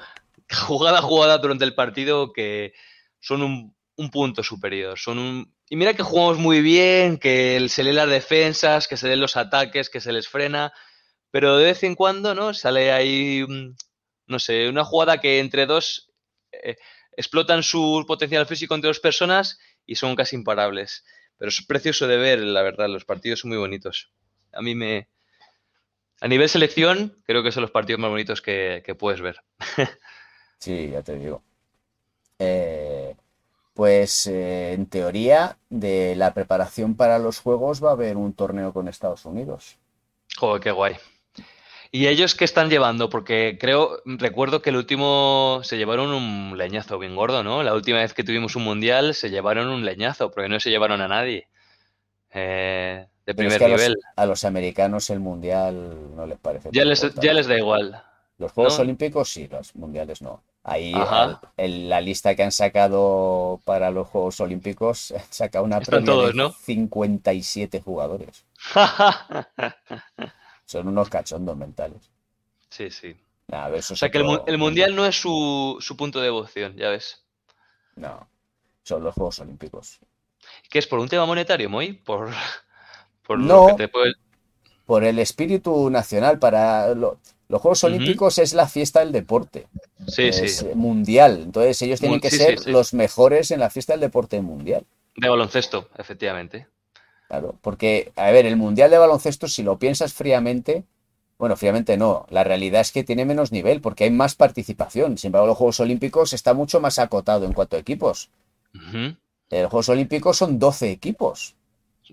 jugada a jugada durante el partido que son un, punto superior. Son un... Y mira que jugamos muy bien, que se leen las defensas, que se leen los ataques, que se les frena, pero de vez en cuando, ¿no? Sale ahí, mm, no sé, una jugada que entre dos eh, explotan su potencial físico entre dos personas y son casi imparables. Pero es precioso de ver, la verdad, los partidos son muy bonitos. A mí me, a nivel selección, creo que son los partidos más bonitos que, puedes ver. sí, ya te digo. Eh, pues eh, en teoría, de la preparación para los juegos va a haber un torneo con Estados Unidos. Joder, qué guay. ¿Y ellos qué están llevando? Porque creo, recuerdo que el último se llevaron un leñazo bien gordo, ¿no? La última vez que tuvimos un mundial se llevaron un leñazo, porque no se llevaron a nadie. Eh, de primer nivel. A los, americanos el mundial no les parece. Ya, les, ya les, da igual. Los Juegos Olímpicos sí, los mundiales no. Ahí en la lista que han sacado para los Juegos Olímpicos han sacado una previa de 57 jugadores. Son unos cachondos mentales. Sí, sí. o sea que el, mundial no es su, su punto de devoción, ya ves. No, son los Juegos Olímpicos. ¿Qué es por un tema monetario, Moy? Por por no, por el espíritu nacional. Para los Juegos Olímpicos es la fiesta del deporte. Sí, es mundial. Entonces ellos tienen que ser los mejores en la fiesta del deporte mundial. De baloncesto, efectivamente. Claro, porque, a ver, el mundial de baloncesto, si lo piensas fríamente, bueno, fríamente no. La realidad es que tiene menos nivel porque hay más participación. Sin embargo, los Juegos Olímpicos está mucho más acotado en cuanto a equipos. Los Juegos Olímpicos son 12 equipos.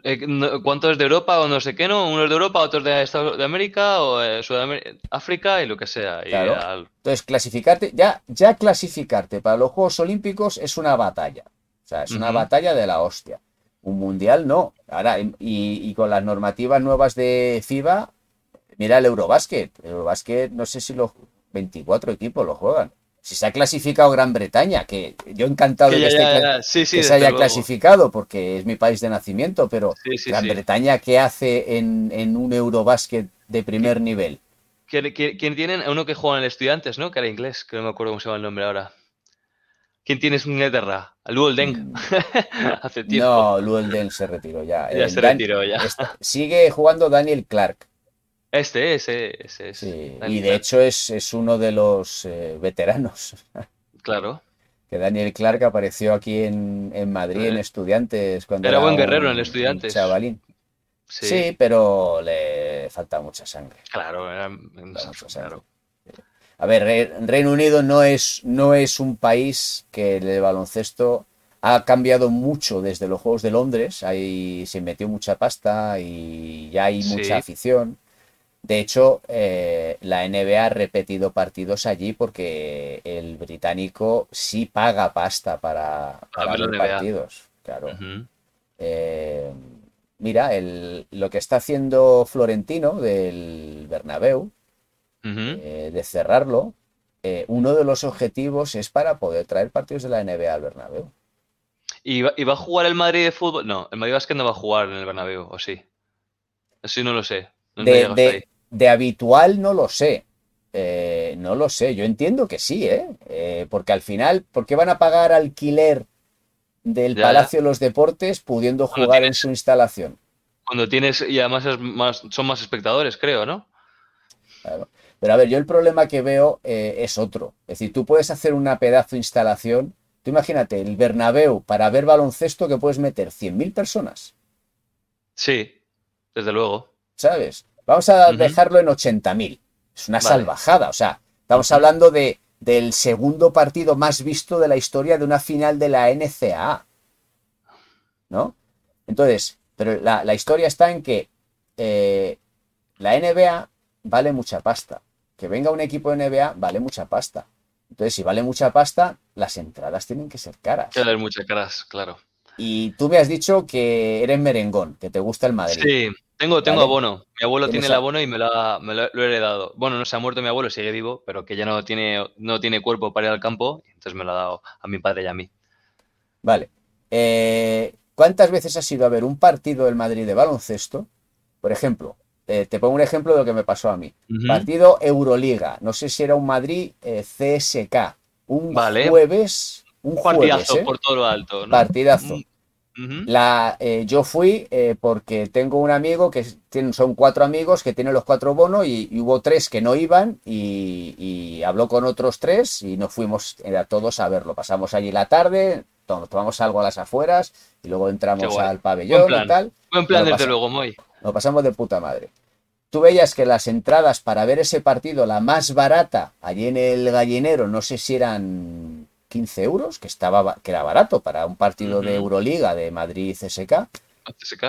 Eh, ¿Cuántos de Europa o no sé qué, no? Unos de Europa, otros de Estados de América o eh, Sudamérica, África y lo que sea. Entonces, clasificarte, ya, ya clasificarte para los Juegos Olímpicos es una batalla. O sea, es una batalla de la hostia. Un mundial no. Ahora, y, con las normativas nuevas de FIBA, mira el Eurobásquet. El Eurobásquet, no sé si los 24 equipos lo juegan si se ha clasificado Gran Bretaña, que yo encantado de que, se haya clasificado porque es mi país de nacimiento, pero Gran Bretaña, ¿qué hace en, un Eurobásquet de primer nivel? ¿Quién tienen? Uno que juega en el Estudiantes, ¿no? Que era inglés, que no me acuerdo cómo se llama el nombre ahora. ¿Quién tienes en Inglaterra? ¿A Luol Deng? Mm. Hace tiempo. No, Luol Deng se retiró ya. Ya se Dan- retiró, ya. sigue jugando Daniel Clark. Este, ese, ese. es. Sí, y de hecho es, es uno de los eh, veteranos. Claro. Que Daniel Clark apareció aquí en, en Madrid en Eh, Estudiantes cuando era buen un- guerrero en Estudiantes. chavalín. Sí. Sí, pero le falta mucha sangre. Claro, era mucha sangre. claro. A ver, Re- Reino Unido no es, no es un país que el baloncesto ha cambiado mucho desde los Juegos de Londres. Ahí se metió mucha pasta y ya hay Sí. mucha afición. De hecho, eh, la NBA ha repetido partidos allí porque el británico sí paga pasta para, para ver partidos. Claro. Eh, mira, el- lo que está haciendo Florentino del Bernabéu, eh, de cerrarlo, uno de los objetivos es para poder traer partidos de la NBA al Bernabéu. ¿Y va, y va a jugar el Madrid de fútbol? No, el Madrid Basket no va a jugar en el Bernabéu, ¿o sí? Eso no lo sé. No, De, de-. De habitual no lo sé. Eh, no lo sé. Yo entiendo que sí, ¿eh? Eh, porque al final, ¿por qué van a pagar alquiler del Ya, Palacio de los Deportes pudiendo Cuando jugar en su instalación? Cuando tienes, y además es más, son más espectadores, creo, ¿no? Claro. Pero a ver, yo el problema que veo eh, es otro. Es decir, tú puedes hacer una pedazo de instalación. Tú imagínate, el Bernabéu para ver baloncesto que puedes meter 100.000 personas, Sí, desde luego. ¿sabes? Vamos a dejarlo en 80.000. Es una Vale. salvajada. O sea, estamos hablando de, del segundo partido más visto de la historia de una final de la NCAA. ¿No? Entonces, pero la, la historia está en que eh, la NBA vale mucha pasta. Que venga un equipo de NBA vale mucha pasta. Entonces, si vale mucha pasta, las entradas tienen que ser caras. Dar muchas caras, claro. Y tú me has dicho que eres merengón, que te gusta el Madrid. Sí, tengo, tengo Vale. abono. Mi abuelo ¿Tienes tiene el abono y me lo, ha- me lo- lo he heredado. Bueno, no se ha muerto mi abuelo, sigue vivo, pero que ya no tiene, no tiene cuerpo para ir al campo, entonces me lo ha dado a mi padre y a mí. Vale. Eh, ¿cuántas veces has ido a ver un partido del Madrid de baloncesto? Por ejemplo, eh, te pongo un ejemplo de lo que me pasó a mí. Partido Euroliga. No sé si era un Madrid eh, CSK. Un Vale. jueves. Un jueves, Partidazo por todo lo alto, ¿no? Partidazo. La, eh, yo fui eh, porque tengo un amigo que son cuatro amigos que tienen los cuatro bonos y, y hubo tres que no iban y, y habló con otros tres y nos fuimos eh, a todos a verlo. Pasamos allí la tarde, nos tomamos algo a las afueras y luego entramos al pabellón y tal. Buen plan, Lo desde luego, Moy. Nos pasamos de puta madre. Tú veías que las entradas para ver ese partido, la más barata, allí en el gallinero, no sé si eran 15 euros, que, estaba, ba- que era barato para un partido de. Euroliga de Madrid CSK, CSK.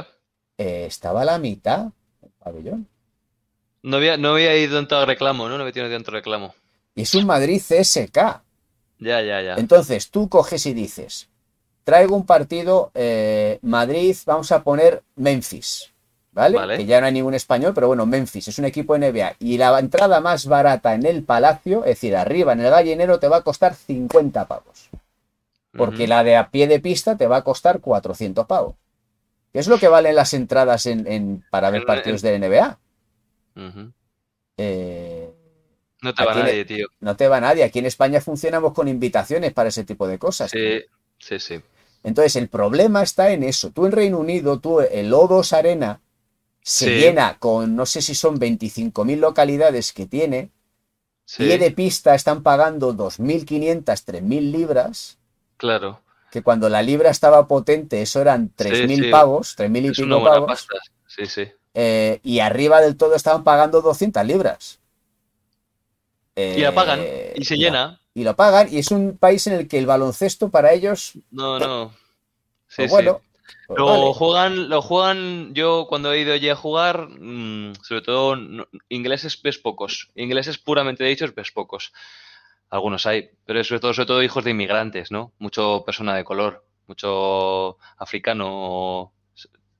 eh, estaba a la mitad del pabellón. No había, no había ido tanto a reclamo, ¿no? No había tenido tanto reclamo. Y es un Madrid CSK. Ya, ya, ya. Entonces tú coges y dices, traigo un partido eh, Madrid, vamos a poner Memphis, ¿vale? Vale. Que ya no hay ningún español, pero bueno, Memphis es un equipo NBA. Y la entrada más barata en el Palacio, es decir, arriba en el gallinero, te va a costar 50 pavos. Porque la de a pie de pista te va a costar 400 pavos. ¿Qué es lo que valen las entradas en, en- para ver partidos de NBA? Eh, No te va nadie, tío. no te va nadie. Aquí en España funcionamos con invitaciones para ese tipo de cosas. Sí, sí, sí. Entonces, el problema está en eso. Tú en Reino Unido, tú, el O2 Arena se Sí. llena con, no sé si son 25.000 localidades que tiene. Sí, Pie de pista están pagando 2.500, 3.000 libras. claro. Que cuando la libra estaba potente, eso eran 3.000 sí. pavos, 3.000 y Es pico pavos. pasta. Sí, sí. eh, y arriba del todo estaban pagando 200 libras. Y la pagan. Eh, Y se llena. y lo pagan. Y es un país en el que el baloncesto para ellos, No, no. Sí, pues bueno, Lo vale. juegan, lo juegan, yo cuando he ido allí a jugar, mm, sobre todo no- ingleses ves pocos, ingleses puramente dichos ves pocos. Algunos hay, pero sobre todo, sobre todo hijos de inmigrantes, ¿no? Mucho persona de color, mucho africano,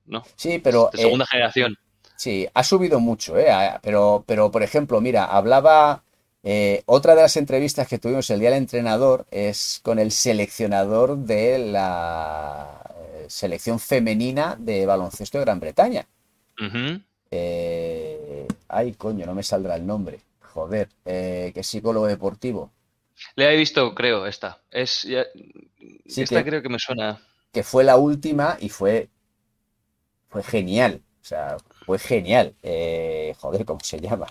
¿no? Sí, pero De eh, segunda generación. sí, ha subido mucho, ¿eh? Pero, pero por ejemplo, mira, hablaba. eh, otra de las entrevistas que tuvimos el día del entrenador es con el seleccionador de la eh, selección femenina de baloncesto de Gran Bretaña. Eh, ay, coño, no me saldrá el nombre. Joder, eh, que psicólogo deportivo. Le he visto, creo, esta. Es, esta creo que me suena. Que fue la última y fue, fue genial. O sea, fue genial. Eh, joder, ¿cómo se llama?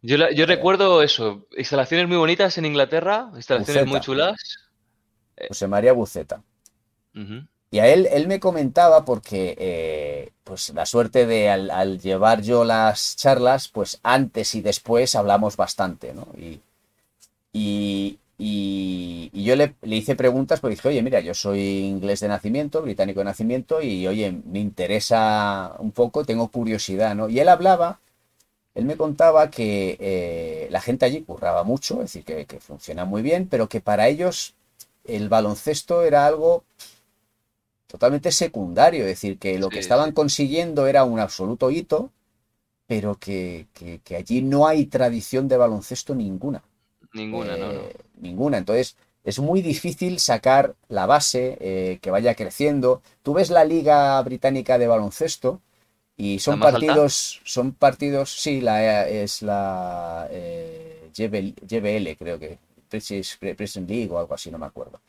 Yo, yo, recuerdo eso, instalaciones muy bonitas en Inglaterra, instalaciones muy chulas. José María Buceta. Y a él, él me comentaba porque, eh, pues la suerte de al, llevar yo las charlas, pues antes y después hablamos bastante, ¿no? Y, y, y, yo le, le, hice preguntas porque dije, oye, mira, yo soy inglés de nacimiento, británico de nacimiento, y oye, me interesa un poco, tengo curiosidad, ¿no? Y él hablaba, él me contaba que eh, la gente allí curraba mucho, es decir, que, que funciona muy bien, pero que para ellos el baloncesto era algo totalmente secundario, es decir, que lo que estaban consiguiendo era un absoluto hito, pero que, allí no hay tradición de baloncesto ninguna. Ninguna, no, eh, Ninguna. Entonces, es muy difícil sacar la base, eh, que vaya creciendo. Tú ves la Liga Británica de Baloncesto y son partidos, son partidos, sí, la, es la eh, GBL, creo que, Present League o algo así, no me acuerdo.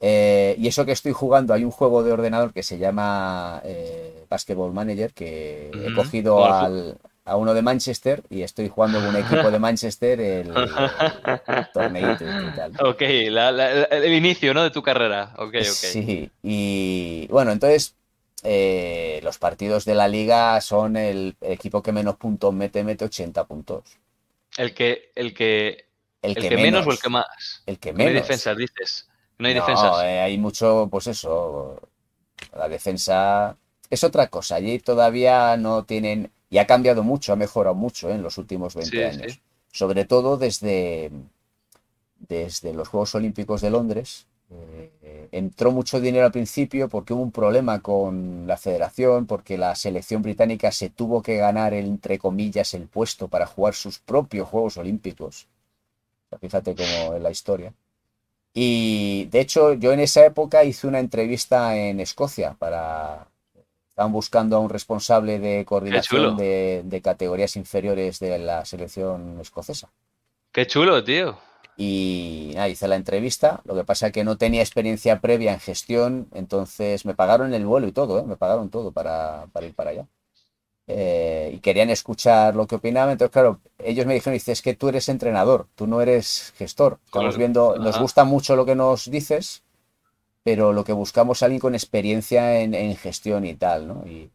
Eh, y eso que estoy jugando, hay un juego de ordenador que se llama eh, Basketball Manager, que he cogido a uno de Manchester y estoy jugando con un equipo de Manchester el, torneito y tal. Ok, el inicio ¿no? de tu carrera. Okay, Sí, y bueno, entonces eh, los partidos de la liga son el, equipo que menos puntos mete, mete 80 puntos. El que, el que, el, que, menos, o el que más. El que menos. No hay defensas, dices. No hay defensas. Eh, hay mucho, pues eso. La defensa es otra cosa. Allí todavía no tienen. Y ha cambiado mucho, ha mejorado mucho eh, en los últimos 20 años. Sobre todo desde, desde los Juegos Olímpicos de Londres. Entró mucho dinero al principio porque hubo un problema con la federación, porque la selección británica se tuvo que ganar, entre comillas, el puesto para jugar sus propios Juegos Olímpicos. fíjate cómo es la historia. Y de hecho, yo en esa época hice una entrevista en Escocia para. Estaban buscando a un responsable de coordinación de, categorías inferiores de la selección escocesa. Qué chulo, tío. Y nada, hice la entrevista. Lo que pasa es que no tenía experiencia previa en gestión, entonces me pagaron el vuelo y todo, ¿eh? me pagaron todo para, para ir para allá. Eh, y querían escuchar lo que opinaba. Entonces, claro, ellos me dijeron, dice, es que tú eres entrenador, tú no eres gestor. Estamos viendo, nos gusta mucho lo que nos dices, pero lo que buscamos es alguien con experiencia en, gestión y tal, ¿no? Y,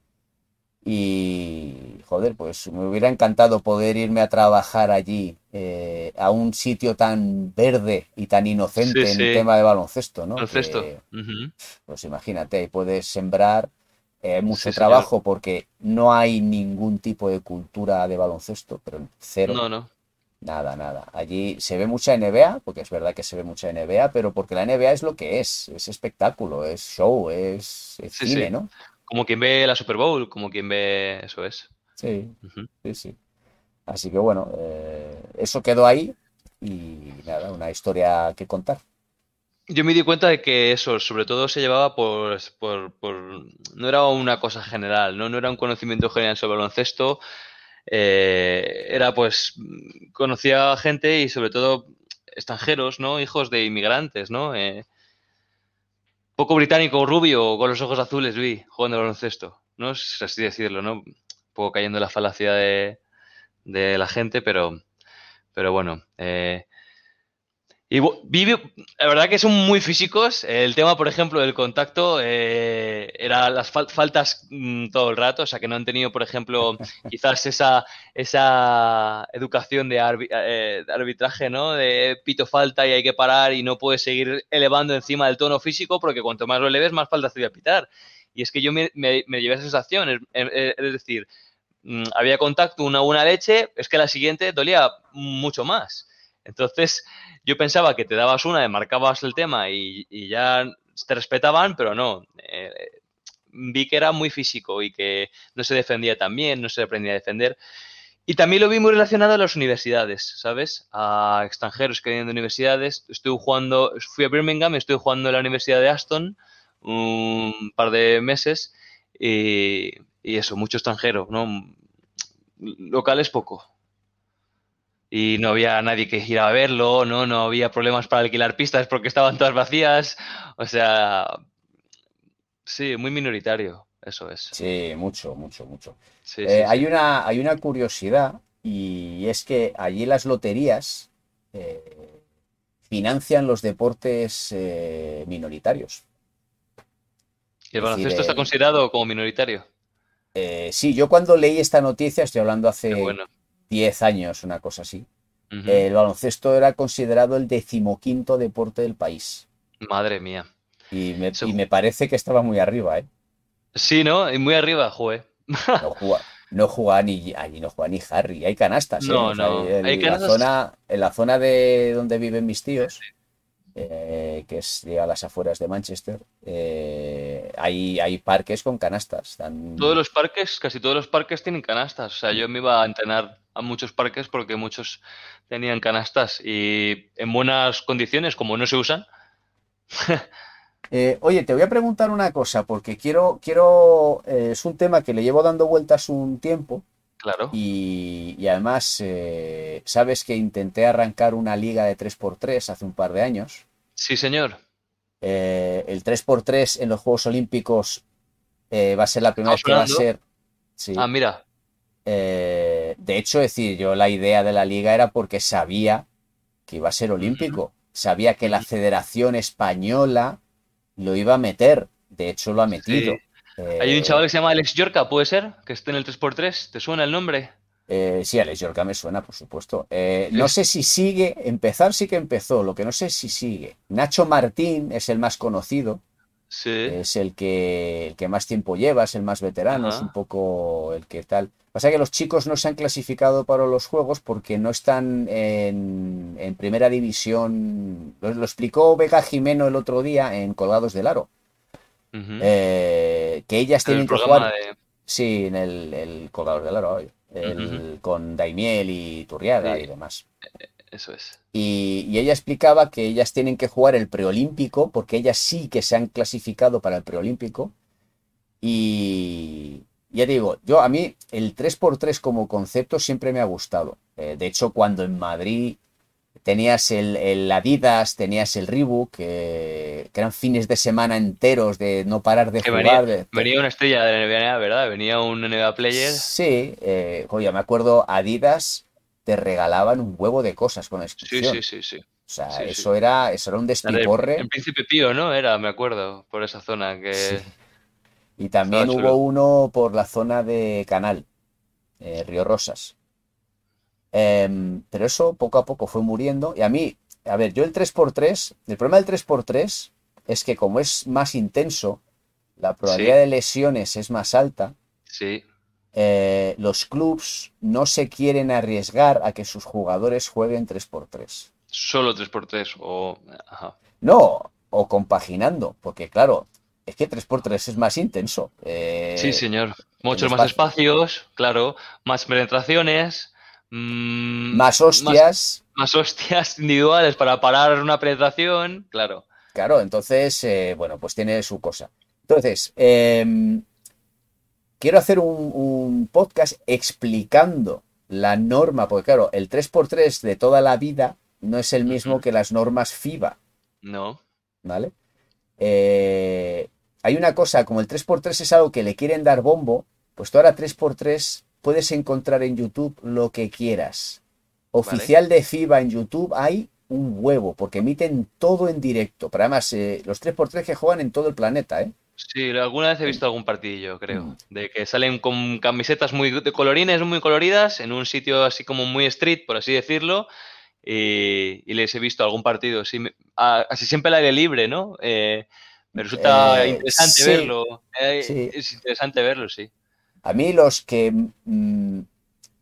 y, joder, pues me hubiera encantado poder irme a trabajar allí, eh, a un sitio tan verde y tan inocente en el tema de baloncesto, ¿no? Baloncesto. Pues imagínate, puedes sembrar eh, mucho trabajo porque no hay ningún tipo de cultura de baloncesto, pero cero. No, no. Nada, nada. Allí se ve mucha NBA, porque es verdad que se ve mucha NBA, pero porque la NBA es lo que es, es espectáculo, es show, es, cine, ¿no? Como quien ve la Super Bowl, como quien ve, eso es. Sí, sí, sí. Así que bueno, eh, eso quedó ahí y nada, una historia que contar. Yo me di cuenta de que eso, sobre todo, se llevaba por, por, no era una cosa general, ¿no? No era un conocimiento general sobre baloncesto. Eh, era pues, conocía gente y sobre todo extranjeros, ¿no? Hijos de inmigrantes, ¿no? Eh, poco británico, rubio, con los ojos azules, vi, jugando baloncesto. No es así decirlo, ¿no? Un poco cayendo en la falacia de, de la gente, pero, pero bueno. Eh, y vive, la verdad que son muy físicos. El tema, por ejemplo, del contacto eh, era las faltas mm, todo el rato, o sea que no han tenido, por ejemplo, quizás esa, esa educación de, eh, arbitraje, ¿no? De pito falta y hay que parar y no puedes seguir elevando encima del tono físico porque cuanto más lo eleves, más faltas te voy a pitar. Y es que yo me, me, llevé esa sensación, es, decir, mm, había contacto, una buena leche, es que la siguiente dolía mucho más. Entonces, yo pensaba que te dabas una, marcabas el tema y, ya te respetaban, pero no. Eh, vi que era muy físico y que no se defendía tan bien, no se aprendía a defender. Y también lo vi muy relacionado a las universidades, ¿sabes? A extranjeros que vienen de universidades. Estuve jugando, fui a Birmingham, estuve jugando en la Universidad de Aston un par de meses y, y eso, mucho extranjero, ¿no? Locales poco. Y no había nadie que ir a verlo, ¿no? No había problemas para alquilar pistas porque estaban todas vacías. O sea, sí, muy minoritario, eso es. Sí, mucho, mucho, mucho. Sí, Eh, sí, hay sí. una, hay una curiosidad y es que allí las loterías eh, financian los deportes eh, minoritarios. ¿Y el decir, baloncesto está considerado como minoritario? Eh, sí, yo cuando leí esta noticia, estoy hablando hace bueno. 10 años, una cosa así, el baloncesto era considerado el decimoquinto deporte del país. Madre mía. Y me, Eso- y me parece que estaba muy arriba, ¿eh? Sí, ¿no? Y muy arriba, jugué. No juega, no ni allí, no juega ni Harry. Hay canastas, ¿eh? No, O sea, no. en Hay la canastas. zona, en la zona de donde viven mis tíos, eh, que es a las afueras de Manchester, eh, hay, hay parques con canastas. Todos los parques, casi todos los parques tienen canastas. O sea, yo me iba a entrenar a muchos parques porque muchos tenían canastas y en buenas condiciones, como no se usan. Eh, oye, te voy a preguntar una cosa, porque quiero, quiero, eh, es un tema que le llevo dando vueltas un tiempo Claro. y, y además eh, sabes que intenté arrancar una liga de 3x3 hace un par de años. Sí, señor. Eh, el 3x3 en los Juegos Olímpicos eh, va a ser la primera vez que va a ser. Sí. Ah, mira. De hecho, decir, yo la idea de la liga era porque sabía que iba a ser olímpico. Sabía que la. Federación Española lo iba a meter. De hecho, lo ha metido. Sí. Hay Eh, un chaval que se llama Alex Yorca, ¿puede ser? Que esté en el 3x3. ¿Te suena el nombre? eh, sí, Alex Yorca me suena, por supuesto. Eh, no sé si sigue, empezar sí que empezó, lo que no sé es si sigue. Nacho Martín es el más conocido. Sí. es el que, el que más tiempo lleva, es el más veterano, es un poco el que tal. Pasa que los chicos no se han clasificado para los juegos porque no están en, en primera división. Lo, lo explicó Vega Jimeno el otro día en Colgados del Aro. Eh, que ellas En el tienen que jugar. de... Sí, en el, el Colgados del el- con Daimiel y Turriaga Sí. y demás. Eso es. Y, y ella explicaba que ellas tienen que jugar el preolímpico, porque ellas sí que se han clasificado para el preolímpico. Y ya te digo, yo a mí el 3x3 como concepto siempre me ha gustado. Eh, de hecho, cuando en Madrid tenías el, el Adidas, tenías el Reebok, que, que eran fines de semana enteros de no parar de Que jugar. venía, una estrella de NBA, ¿verdad? Venía un NBA player. Sí, eh, oye, me acuerdo, Adidas te regalaban un huevo de cosas con la Sí, sí, sí, sí. O sea, Sí, sí. eso era, eso era un La despiporre. El Príncipe Pío, ¿no? Era, me acuerdo, por esa zona que... Sí. Y también hubo uno por la zona de Canal, eh, Río Rosas. Em, pero eso poco a poco fue muriendo. Y a mí, a ver, yo el 3x3, el problema del 3x3 es que como es más intenso, la probabilidad Sí. de lesiones es más alta. Sí, eh, los clubs no se quieren arriesgar a que sus jugadores jueguen 3x3. solo 3x3 o... Ajá. No, o compaginando, porque claro, es que 3x3 es más intenso. Eh, Sí, señor. Muchos más espacio. espacios, claro. Más penetraciones. Mm, más hostias. Más, hostias individuales para parar una penetración, claro. Claro, entonces, eh, bueno, pues tiene su cosa. Entonces, em, quiero hacer un, un podcast explicando la norma, porque claro, el 3x3 de toda la vida no es el mismo Ujú. que las normas FIBA, No. ¿vale? Eh, hay una cosa, como el 3x3 es algo que le quieren dar bombo, pues tú ahora 3x3 puedes encontrar en YouTube lo que quieras. Oficial de FIBA en YouTube hay un huevo, porque emiten todo en directo. Pero además, eh, los 3x3 que juegan en todo el planeta, ¿eh? Sí, alguna vez he visto algún partidillo, creo. Mm. De que salen con camisetas muy de colorines, muy coloridas, en un sitio así como muy street, por así decirlo. Y, y les he visto algún partido, sí, me- a- casi siempre al aire libre, ¿no? Eh, me resulta Eh, interesante sí, verlo. eh, sí. Es interesante verlo, sí. A mí los que mm,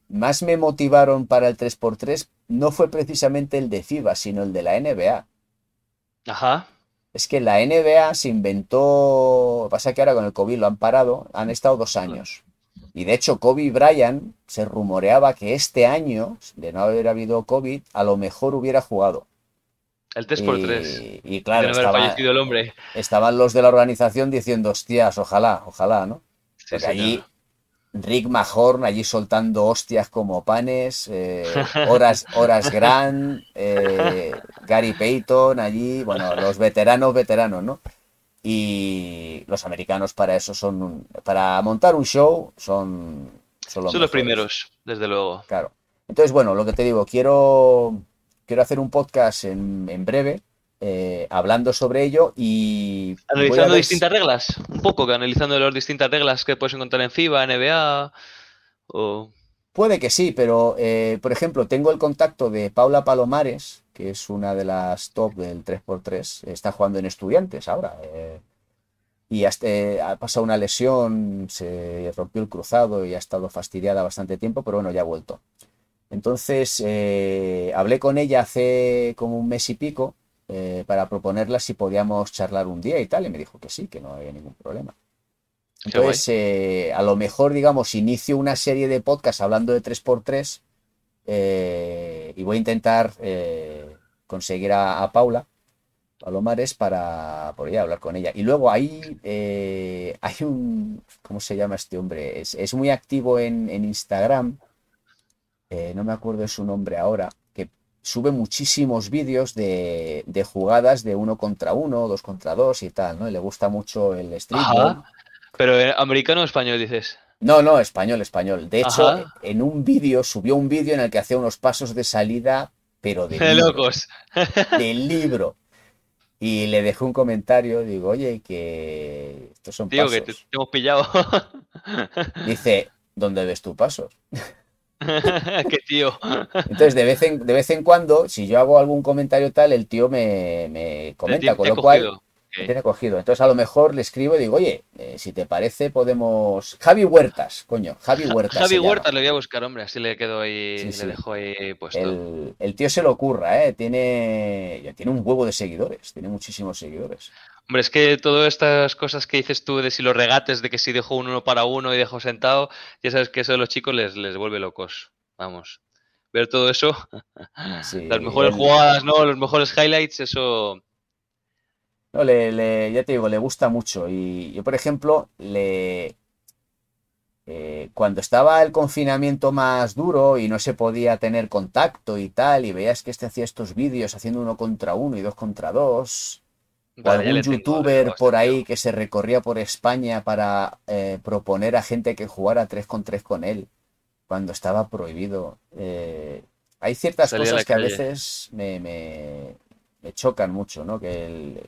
más me motivaron para el 3x3 no fue precisamente el de FIBA, sino el de la NBA. Ajá. Es que la NBA se inventó, pasa que ahora con el COVID lo han parado, han estado dos años. Y de hecho Kobe Bryant se rumoreaba que este año, de no haber habido COVID, a lo mejor hubiera jugado. El 3x3. Y, claro, no haber estaba- fallecido el hombre. estaban los de la organización diciendo, hostias, ojalá, ojalá, ¿no? Sí, Porque allí, Rick Mahorn allí soltando hostias como panes, eh, horas, horas Grant, eh, Gary Payton allí, bueno, los veteranos, veteranos, ¿no? Y los americanos para eso son, para montar un show son... Son los, son los primeros, desde luego. Claro. Entonces, bueno, lo que te digo, quiero, quiero hacer un podcast en, en breve, eh, hablando sobre ello y... Analizando distintas reglas, un poco, que analizando las distintas reglas que puedes encontrar en FIBA, NBA o... Puede que sí, pero eh, por ejemplo, tengo el contacto de Paula Palomares, que es una de las top del 3x3, está jugando en estudiantes ahora. Eh, y hasta, ha pasado una lesión, se rompió el cruzado y ha estado fastidiada bastante tiempo, pero bueno, ya ha vuelto. Entonces, hablé con ella hace como un mes y pico eh, para proponerla si podíamos charlar un día y tal, y me dijo que sí, que no había ningún problema. Entonces, eh, a lo mejor, digamos, inicio una serie de podcasts hablando de 3x3 eh, y voy a intentar conseguir a, Paula Palomares para por hablar con ella. Y luego ahí hay un, ¿cómo se llama este hombre? Es, muy activo en, en Instagram, no me acuerdo de su nombre ahora, sube muchísimos vídeos de, jugadas de uno contra uno, dos contra dos y tal, ¿no? Y le gusta mucho el streetball. Pero americano o español dices. No, no, español, español. De hecho, en un vídeo, subió un vídeo en el que hacía unos pasos de salida, pero de, de locos. Del libro. Y le dejé un comentario, digo, oye, que estos son Tío, que te, hemos pillado. Dice, ¿dónde ves tu pasos? Qué tío. Entonces, de vez, en, de vez en cuando, si yo hago algún comentario tal, el tío me, comenta, con lo cual tiene cogido. Entonces, a lo mejor le escribo y digo, oye, eh, si te parece, podemos. Javi Huertas, coño, Javi Huertas. Javi Huertas le voy a buscar, hombre, así le quedo ahí, le dejo ahí puesto. El, el, tío se lo ocurra, ¿eh? Tiene, tiene un huevo de seguidores, tiene muchísimos seguidores. Hombre, es que todas estas cosas que dices tú de si los regates, de que si dejo uno para uno y dejo sentado, ya sabes que eso de los chicos les, les vuelve locos. Vamos. Ver todo eso, las mejores jugadas, ¿no? Los mejores highlights, eso. No, le, ya te digo, le gusta mucho. Y yo, por ejemplo, le. Eh, cuando estaba el confinamiento más duro y no se podía tener contacto y tal, y veías que este hacía estos vídeos haciendo uno contra uno y dos contra dos o algún youtuber por ahí que se recorría por España para eh, proponer a gente que jugara 3 con 3 con él cuando estaba prohibido. Eh, hay ciertas cosas que a veces me, me, chocan mucho, ¿no? Que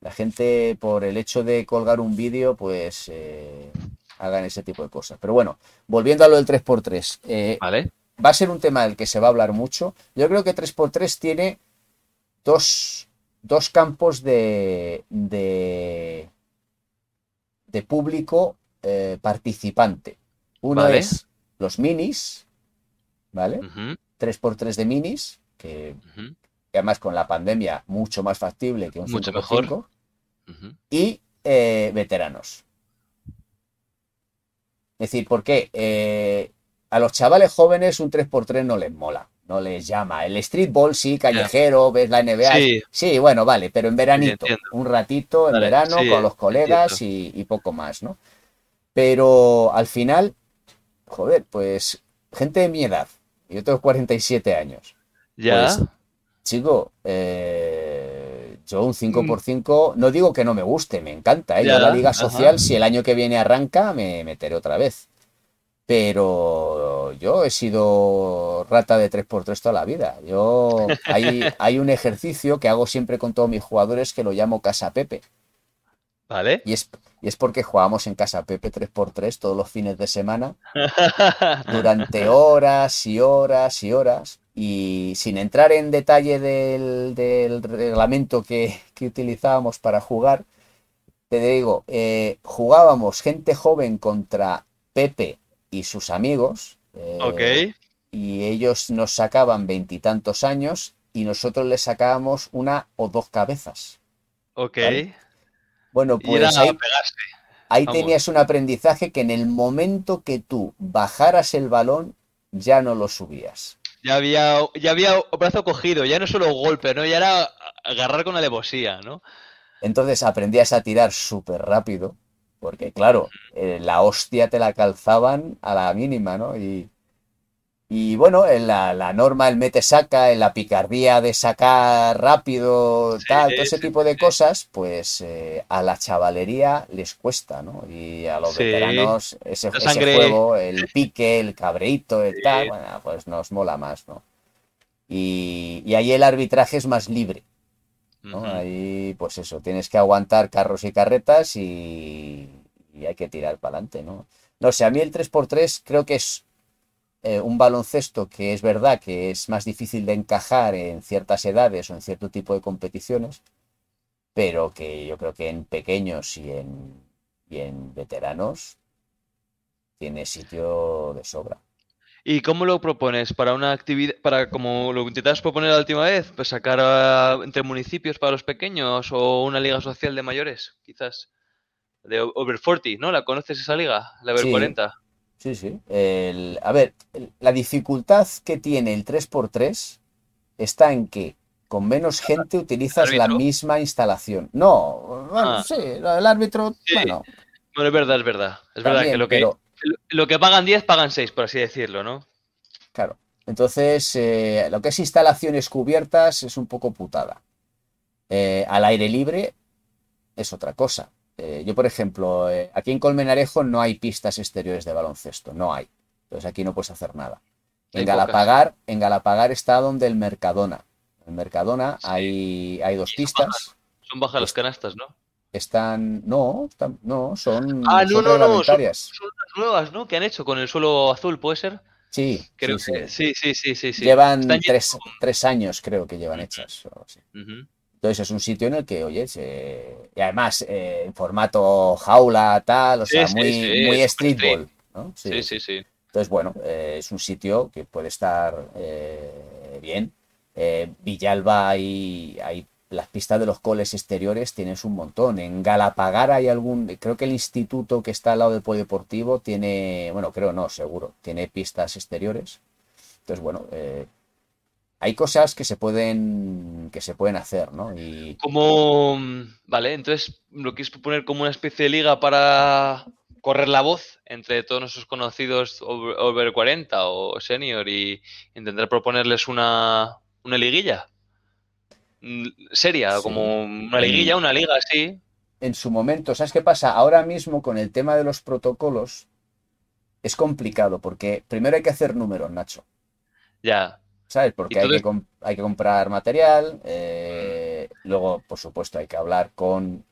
la gente por el hecho de colgar un vídeo, pues eh, hagan ese tipo de cosas. Pero bueno, volviendo a lo del 3x3. vale. Va a ser un tema del que se va a hablar mucho. Yo creo que 3x3 tiene dos dos campos de, de, público eh, participante. Uno es los minis, ¿vale? 3x3 de minis, que, además con la pandemia mucho más factible que un mucho mejor. Y eh, veteranos. Es decir, ¿por qué? Eh, a los chavales jóvenes un 3x3 no les mola no les llama. El streetball sí, callejero, ves la NBA. Sí. bueno, vale, pero en veranito, un ratito en verano con los colegas y, poco más, ¿no? Pero al final, joder, pues gente de mi edad, yo tengo 47 años. Ya. Pues, chico, eh, yo un 5x5, no digo que no me guste, me encanta. ¿eh? la liga social, si el año que viene arranca, me meteré otra vez pero yo he sido rata de 3x3 toda la vida. Yo hay, hay un ejercicio que hago siempre con todos mis jugadores que lo llamo Casa Pepe. ¿Vale? Y es, y es porque jugamos en Casa Pepe 3x3 todos los fines de semana durante horas y horas y horas. Y sin entrar en detalle del, reglamento que, utilizábamos para jugar, te digo, eh, jugábamos gente joven contra Pepe y sus amigos. Eh, y ellos nos sacaban veintitantos años y nosotros les sacábamos una o dos cabezas. Ok. Bueno, pues ahí, ahí tenías un aprendizaje que en el momento que tú bajaras el balón, ya no lo subías. Ya había, ya había brazo cogido, ya no solo golpe, ¿no? Ya era agarrar con alevosía, ¿no? Entonces aprendías a tirar súper rápido Porque claro, eh, la hostia te la calzaban a la mínima, ¿no? Y, y bueno, en la, la norma, el mete-saca, en la picardía de sacar rápido, tal, todo ese sí, tipo de sí. cosas, pues eh, a la chavalería les cuesta, ¿no? Y a los veteranos ese, juego, el pique, el cabreito, el tal, bueno, pues nos mola más, ¿no? Y, y ahí el arbitraje es más libre, ¿no? Ahí, pues eso, tienes que aguantar carros y carretas y, y hay que tirar para adelante, ¿no? No sé, a mí el 3x3 creo que es eh, un baloncesto que es verdad que es más difícil de encajar en ciertas edades o en cierto tipo de competiciones, pero que yo creo que en pequeños y en, y en veteranos tiene sitio de sobra. ¿Y cómo lo propones? ¿Para una actividad, para como lo intentabas proponer la última vez? Pues sacar entre municipios para los pequeños o una liga social de mayores, quizás. De Over 40, ¿no? ¿La conoces esa liga? La Over Sí. 40. Sí, sí. El- a ver, el- la dificultad que tiene el 3x3 está en que con menos gente utilizas la misma instalación. No, bueno, Ah. sí, del árbitro, Sí. bueno, Bueno, es verdad, es verdad. Es verdad que lo que, pero lo que pagan 10 pagan 6, por así decirlo, ¿no? claro. Entonces, eh, lo que es instalaciones cubiertas es un poco putada. Eh, al aire libre es otra cosa. Eh, yo, por ejemplo, eh, aquí en Colmenarejo no hay pistas exteriores de baloncesto, no hay. Entonces aquí no puedes hacer nada. En Hay Galapagar, en Galapagar está donde el Mercadona. En Mercadona Sí. hay, hay dos son pistas. Son bajas las canastas, ¿no? Están, no, están- no, son, Ah, no, son no, no, son, las nuevas, ¿no? Que han hecho con el suelo azul, ¿puede ser? Sí, Creo sí, que sí. sí, sí, sí. Llevan tres, tres años, creo que llevan hechas. o así. Ujú. Entonces es un sitio en el que, oye, se- y además eh, en formato jaula, tal, o Sí, sea, sí, muy, sí, muy streetball, ¿no? Sí, sí, sí. Entonces, bueno, eh, es un sitio que puede estar eh, bien. Villalba hay, hay las pistas de los coles exteriores tienes un montón. En Galapagar hay algún, creo que el instituto que está al lado del polideportivo tiene, bueno, creo no, seguro, tiene pistas exteriores. Entonces, bueno, eh, hay cosas que se pueden, que se pueden hacer, ¿no? Y Como, vale, entonces lo quieres proponer como una especie de liga para correr la voz entre todos nuestros conocidos over, over 40 o senior y intentar proponerles una, una liguilla Mm, seria, Sí. como una liguilla, una liga así. en su momento, ¿sabes qué pasa? Ahora mismo con el tema de los protocolos es complicado porque primero hay que hacer números, Nacho. Ya, ¿Sabes? Porque hay que, hay que comprar material, eh, luego, por supuesto, hay que hablar con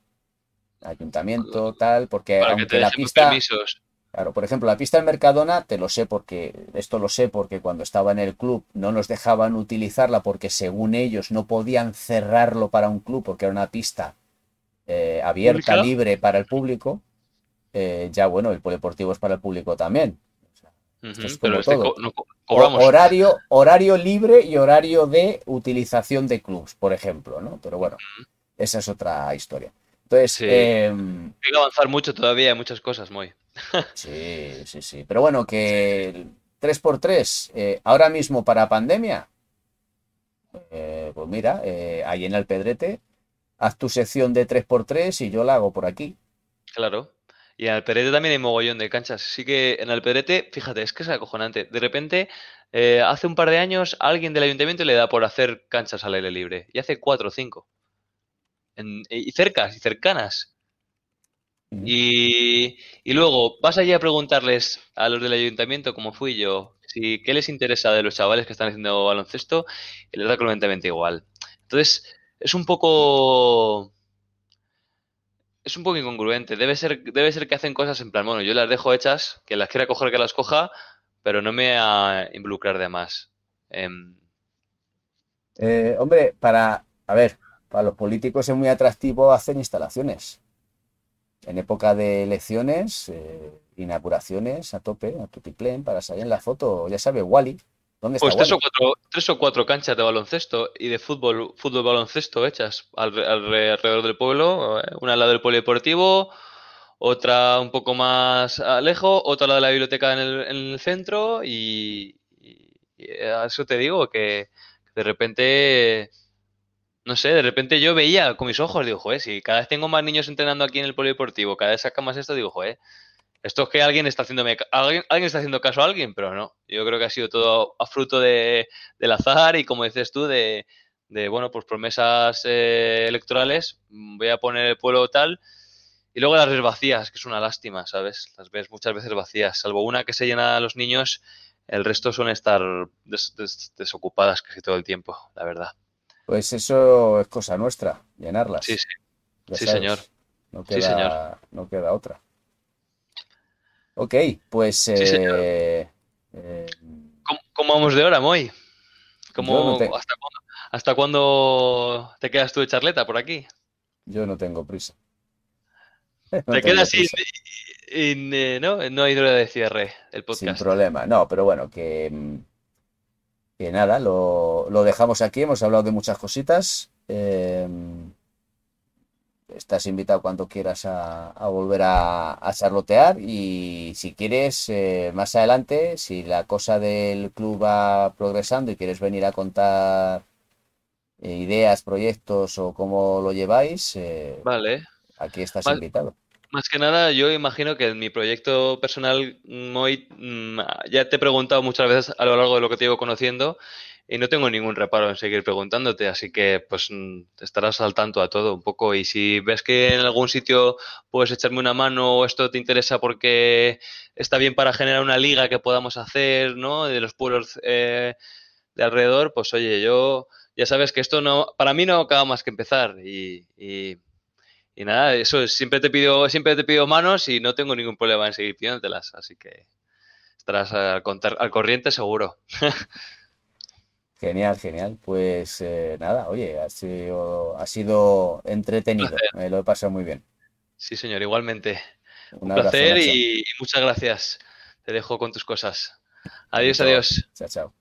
ayuntamiento, tal, porque para que te aunque la pista, permisos. claro, por ejemplo, la pista del Mercadona, te lo sé porque, esto lo sé porque cuando estaba en el club no nos dejaban utilizarla porque según ellos no podían cerrarlo para un club porque era una pista eh, abierta, ¿Pública? libre para el público. Eh, ya bueno, el polideportivo es para el público también. Es pero este todo. co- no co- O- cobramos. horario, horario libre y horario de utilización de clubs, por ejemplo, ¿no? Pero bueno, esa es otra historia. Entonces, Sí. em, Hay que avanzar mucho todavía, hay muchas cosas, muy. sí, sí, sí. Pero bueno, que el 3x3, eh, ahora mismo para pandemia, eh, pues mira, eh, ahí en Alpedrete, haz tu sección de 3x3 y yo la hago por aquí. Claro. Y en Alperete también hay mogollón de canchas. Sí que en Alperete, fíjate, es que es acojonante. De repente, eh, hace un par de años, alguien del ayuntamiento le da por hacer canchas al aire libre. Y hace cuatro o cinco. En- y cercas, y cercanas. Y, y luego vas allí a preguntarles a los del ayuntamiento, como fui yo, si qué les interesa de los chavales que están haciendo baloncesto, y les da completamente igual. Entonces, es un poco. Es un poco incongruente. Debe ser, debe ser que hacen cosas en plan, bueno, yo las dejo hechas, que las quiera coger, que las coja, pero no me a involucrar de más. Em, Eh, hombre, para, a ver, para los políticos es muy atractivo hacer instalaciones. En época de elecciones, eh, inauguraciones a tope, a tutiplén, para salir en la foto, ya sabe, Wally. ¿Dónde está Pues tres o, cuatro, tres o cuatro canchas de baloncesto y de fútbol, fútbol baloncesto hechas alre- alrededor del pueblo. eh, Una al lado del polideportivo, otra un poco más lejos, otra al lado de la biblioteca en el, en el centro y, y- y a eso te digo que de repente no sé, de repente yo veía con mis ojos, digo, joder, si cada vez tengo más niños entrenando aquí en el polideportivo, cada vez saca más esto, digo, joder, esto es que alguien está haciéndome, alguien, alguien está haciendo caso a alguien, pero no. Yo creo que ha sido todo a fruto de, del azar y como dices tú, de, de bueno, pues promesas eh, electorales, voy a poner el pueblo tal, y luego las ves vacías, que es una lástima, ¿sabes? Las ves muchas veces vacías, salvo una que se llena a los niños, el resto suelen estar desocupadas casi todo el tiempo, la verdad. Pues eso es cosa nuestra, llenarlas. Sí, sí. sí, señor. No queda, sí, señor. No queda otra. Ok, pues... Eh, eh, ¿Cómo, vamos de hora, Moy? ¿Cómo, hasta, cuándo, te quedas tú de charleta por aquí? Yo no tengo prisa. te quedas sin, eh, ¿no? No hay hora de cierre el podcast. Sin problema, no, pero bueno, que, que nada, lo, lo dejamos aquí, hemos hablado de muchas cositas. Eh, estás invitado cuando quieras a, volver a, charlotear y si quieres eh, más adelante, si la cosa del club va progresando y quieres venir a contar eh, ideas, proyectos o cómo lo lleváis, eh, vale. aquí estás invitado. Más que nada, yo imagino que en mi proyecto personal, muy, mm, ya te he preguntado muchas veces a lo largo de lo que te llevo conociendo y no tengo ningún reparo en seguir preguntándote, así que pues mm, estarás al tanto a todo un poco. Y si ves que en algún sitio puedes echarme una mano o esto te interesa porque está bien para generar una liga que podamos hacer, ¿no? De los pueblos eh, de alrededor, pues oye, yo ya sabes que esto no, para mí no acaba más que empezar y, y, nada, eso siempre te pido, siempre te pido manos y no tengo ningún problema en seguir pidiéndotelas, así que estarás al, al corriente seguro. Genial, genial. Pues eh, nada, oye, ha sido, ha sido entretenido. Me lo he pasado muy bien. Sí, señor, igualmente. Un, placer y, y muchas gracias. Te dejo con tus cosas. Adiós, adiós. Chao, chao.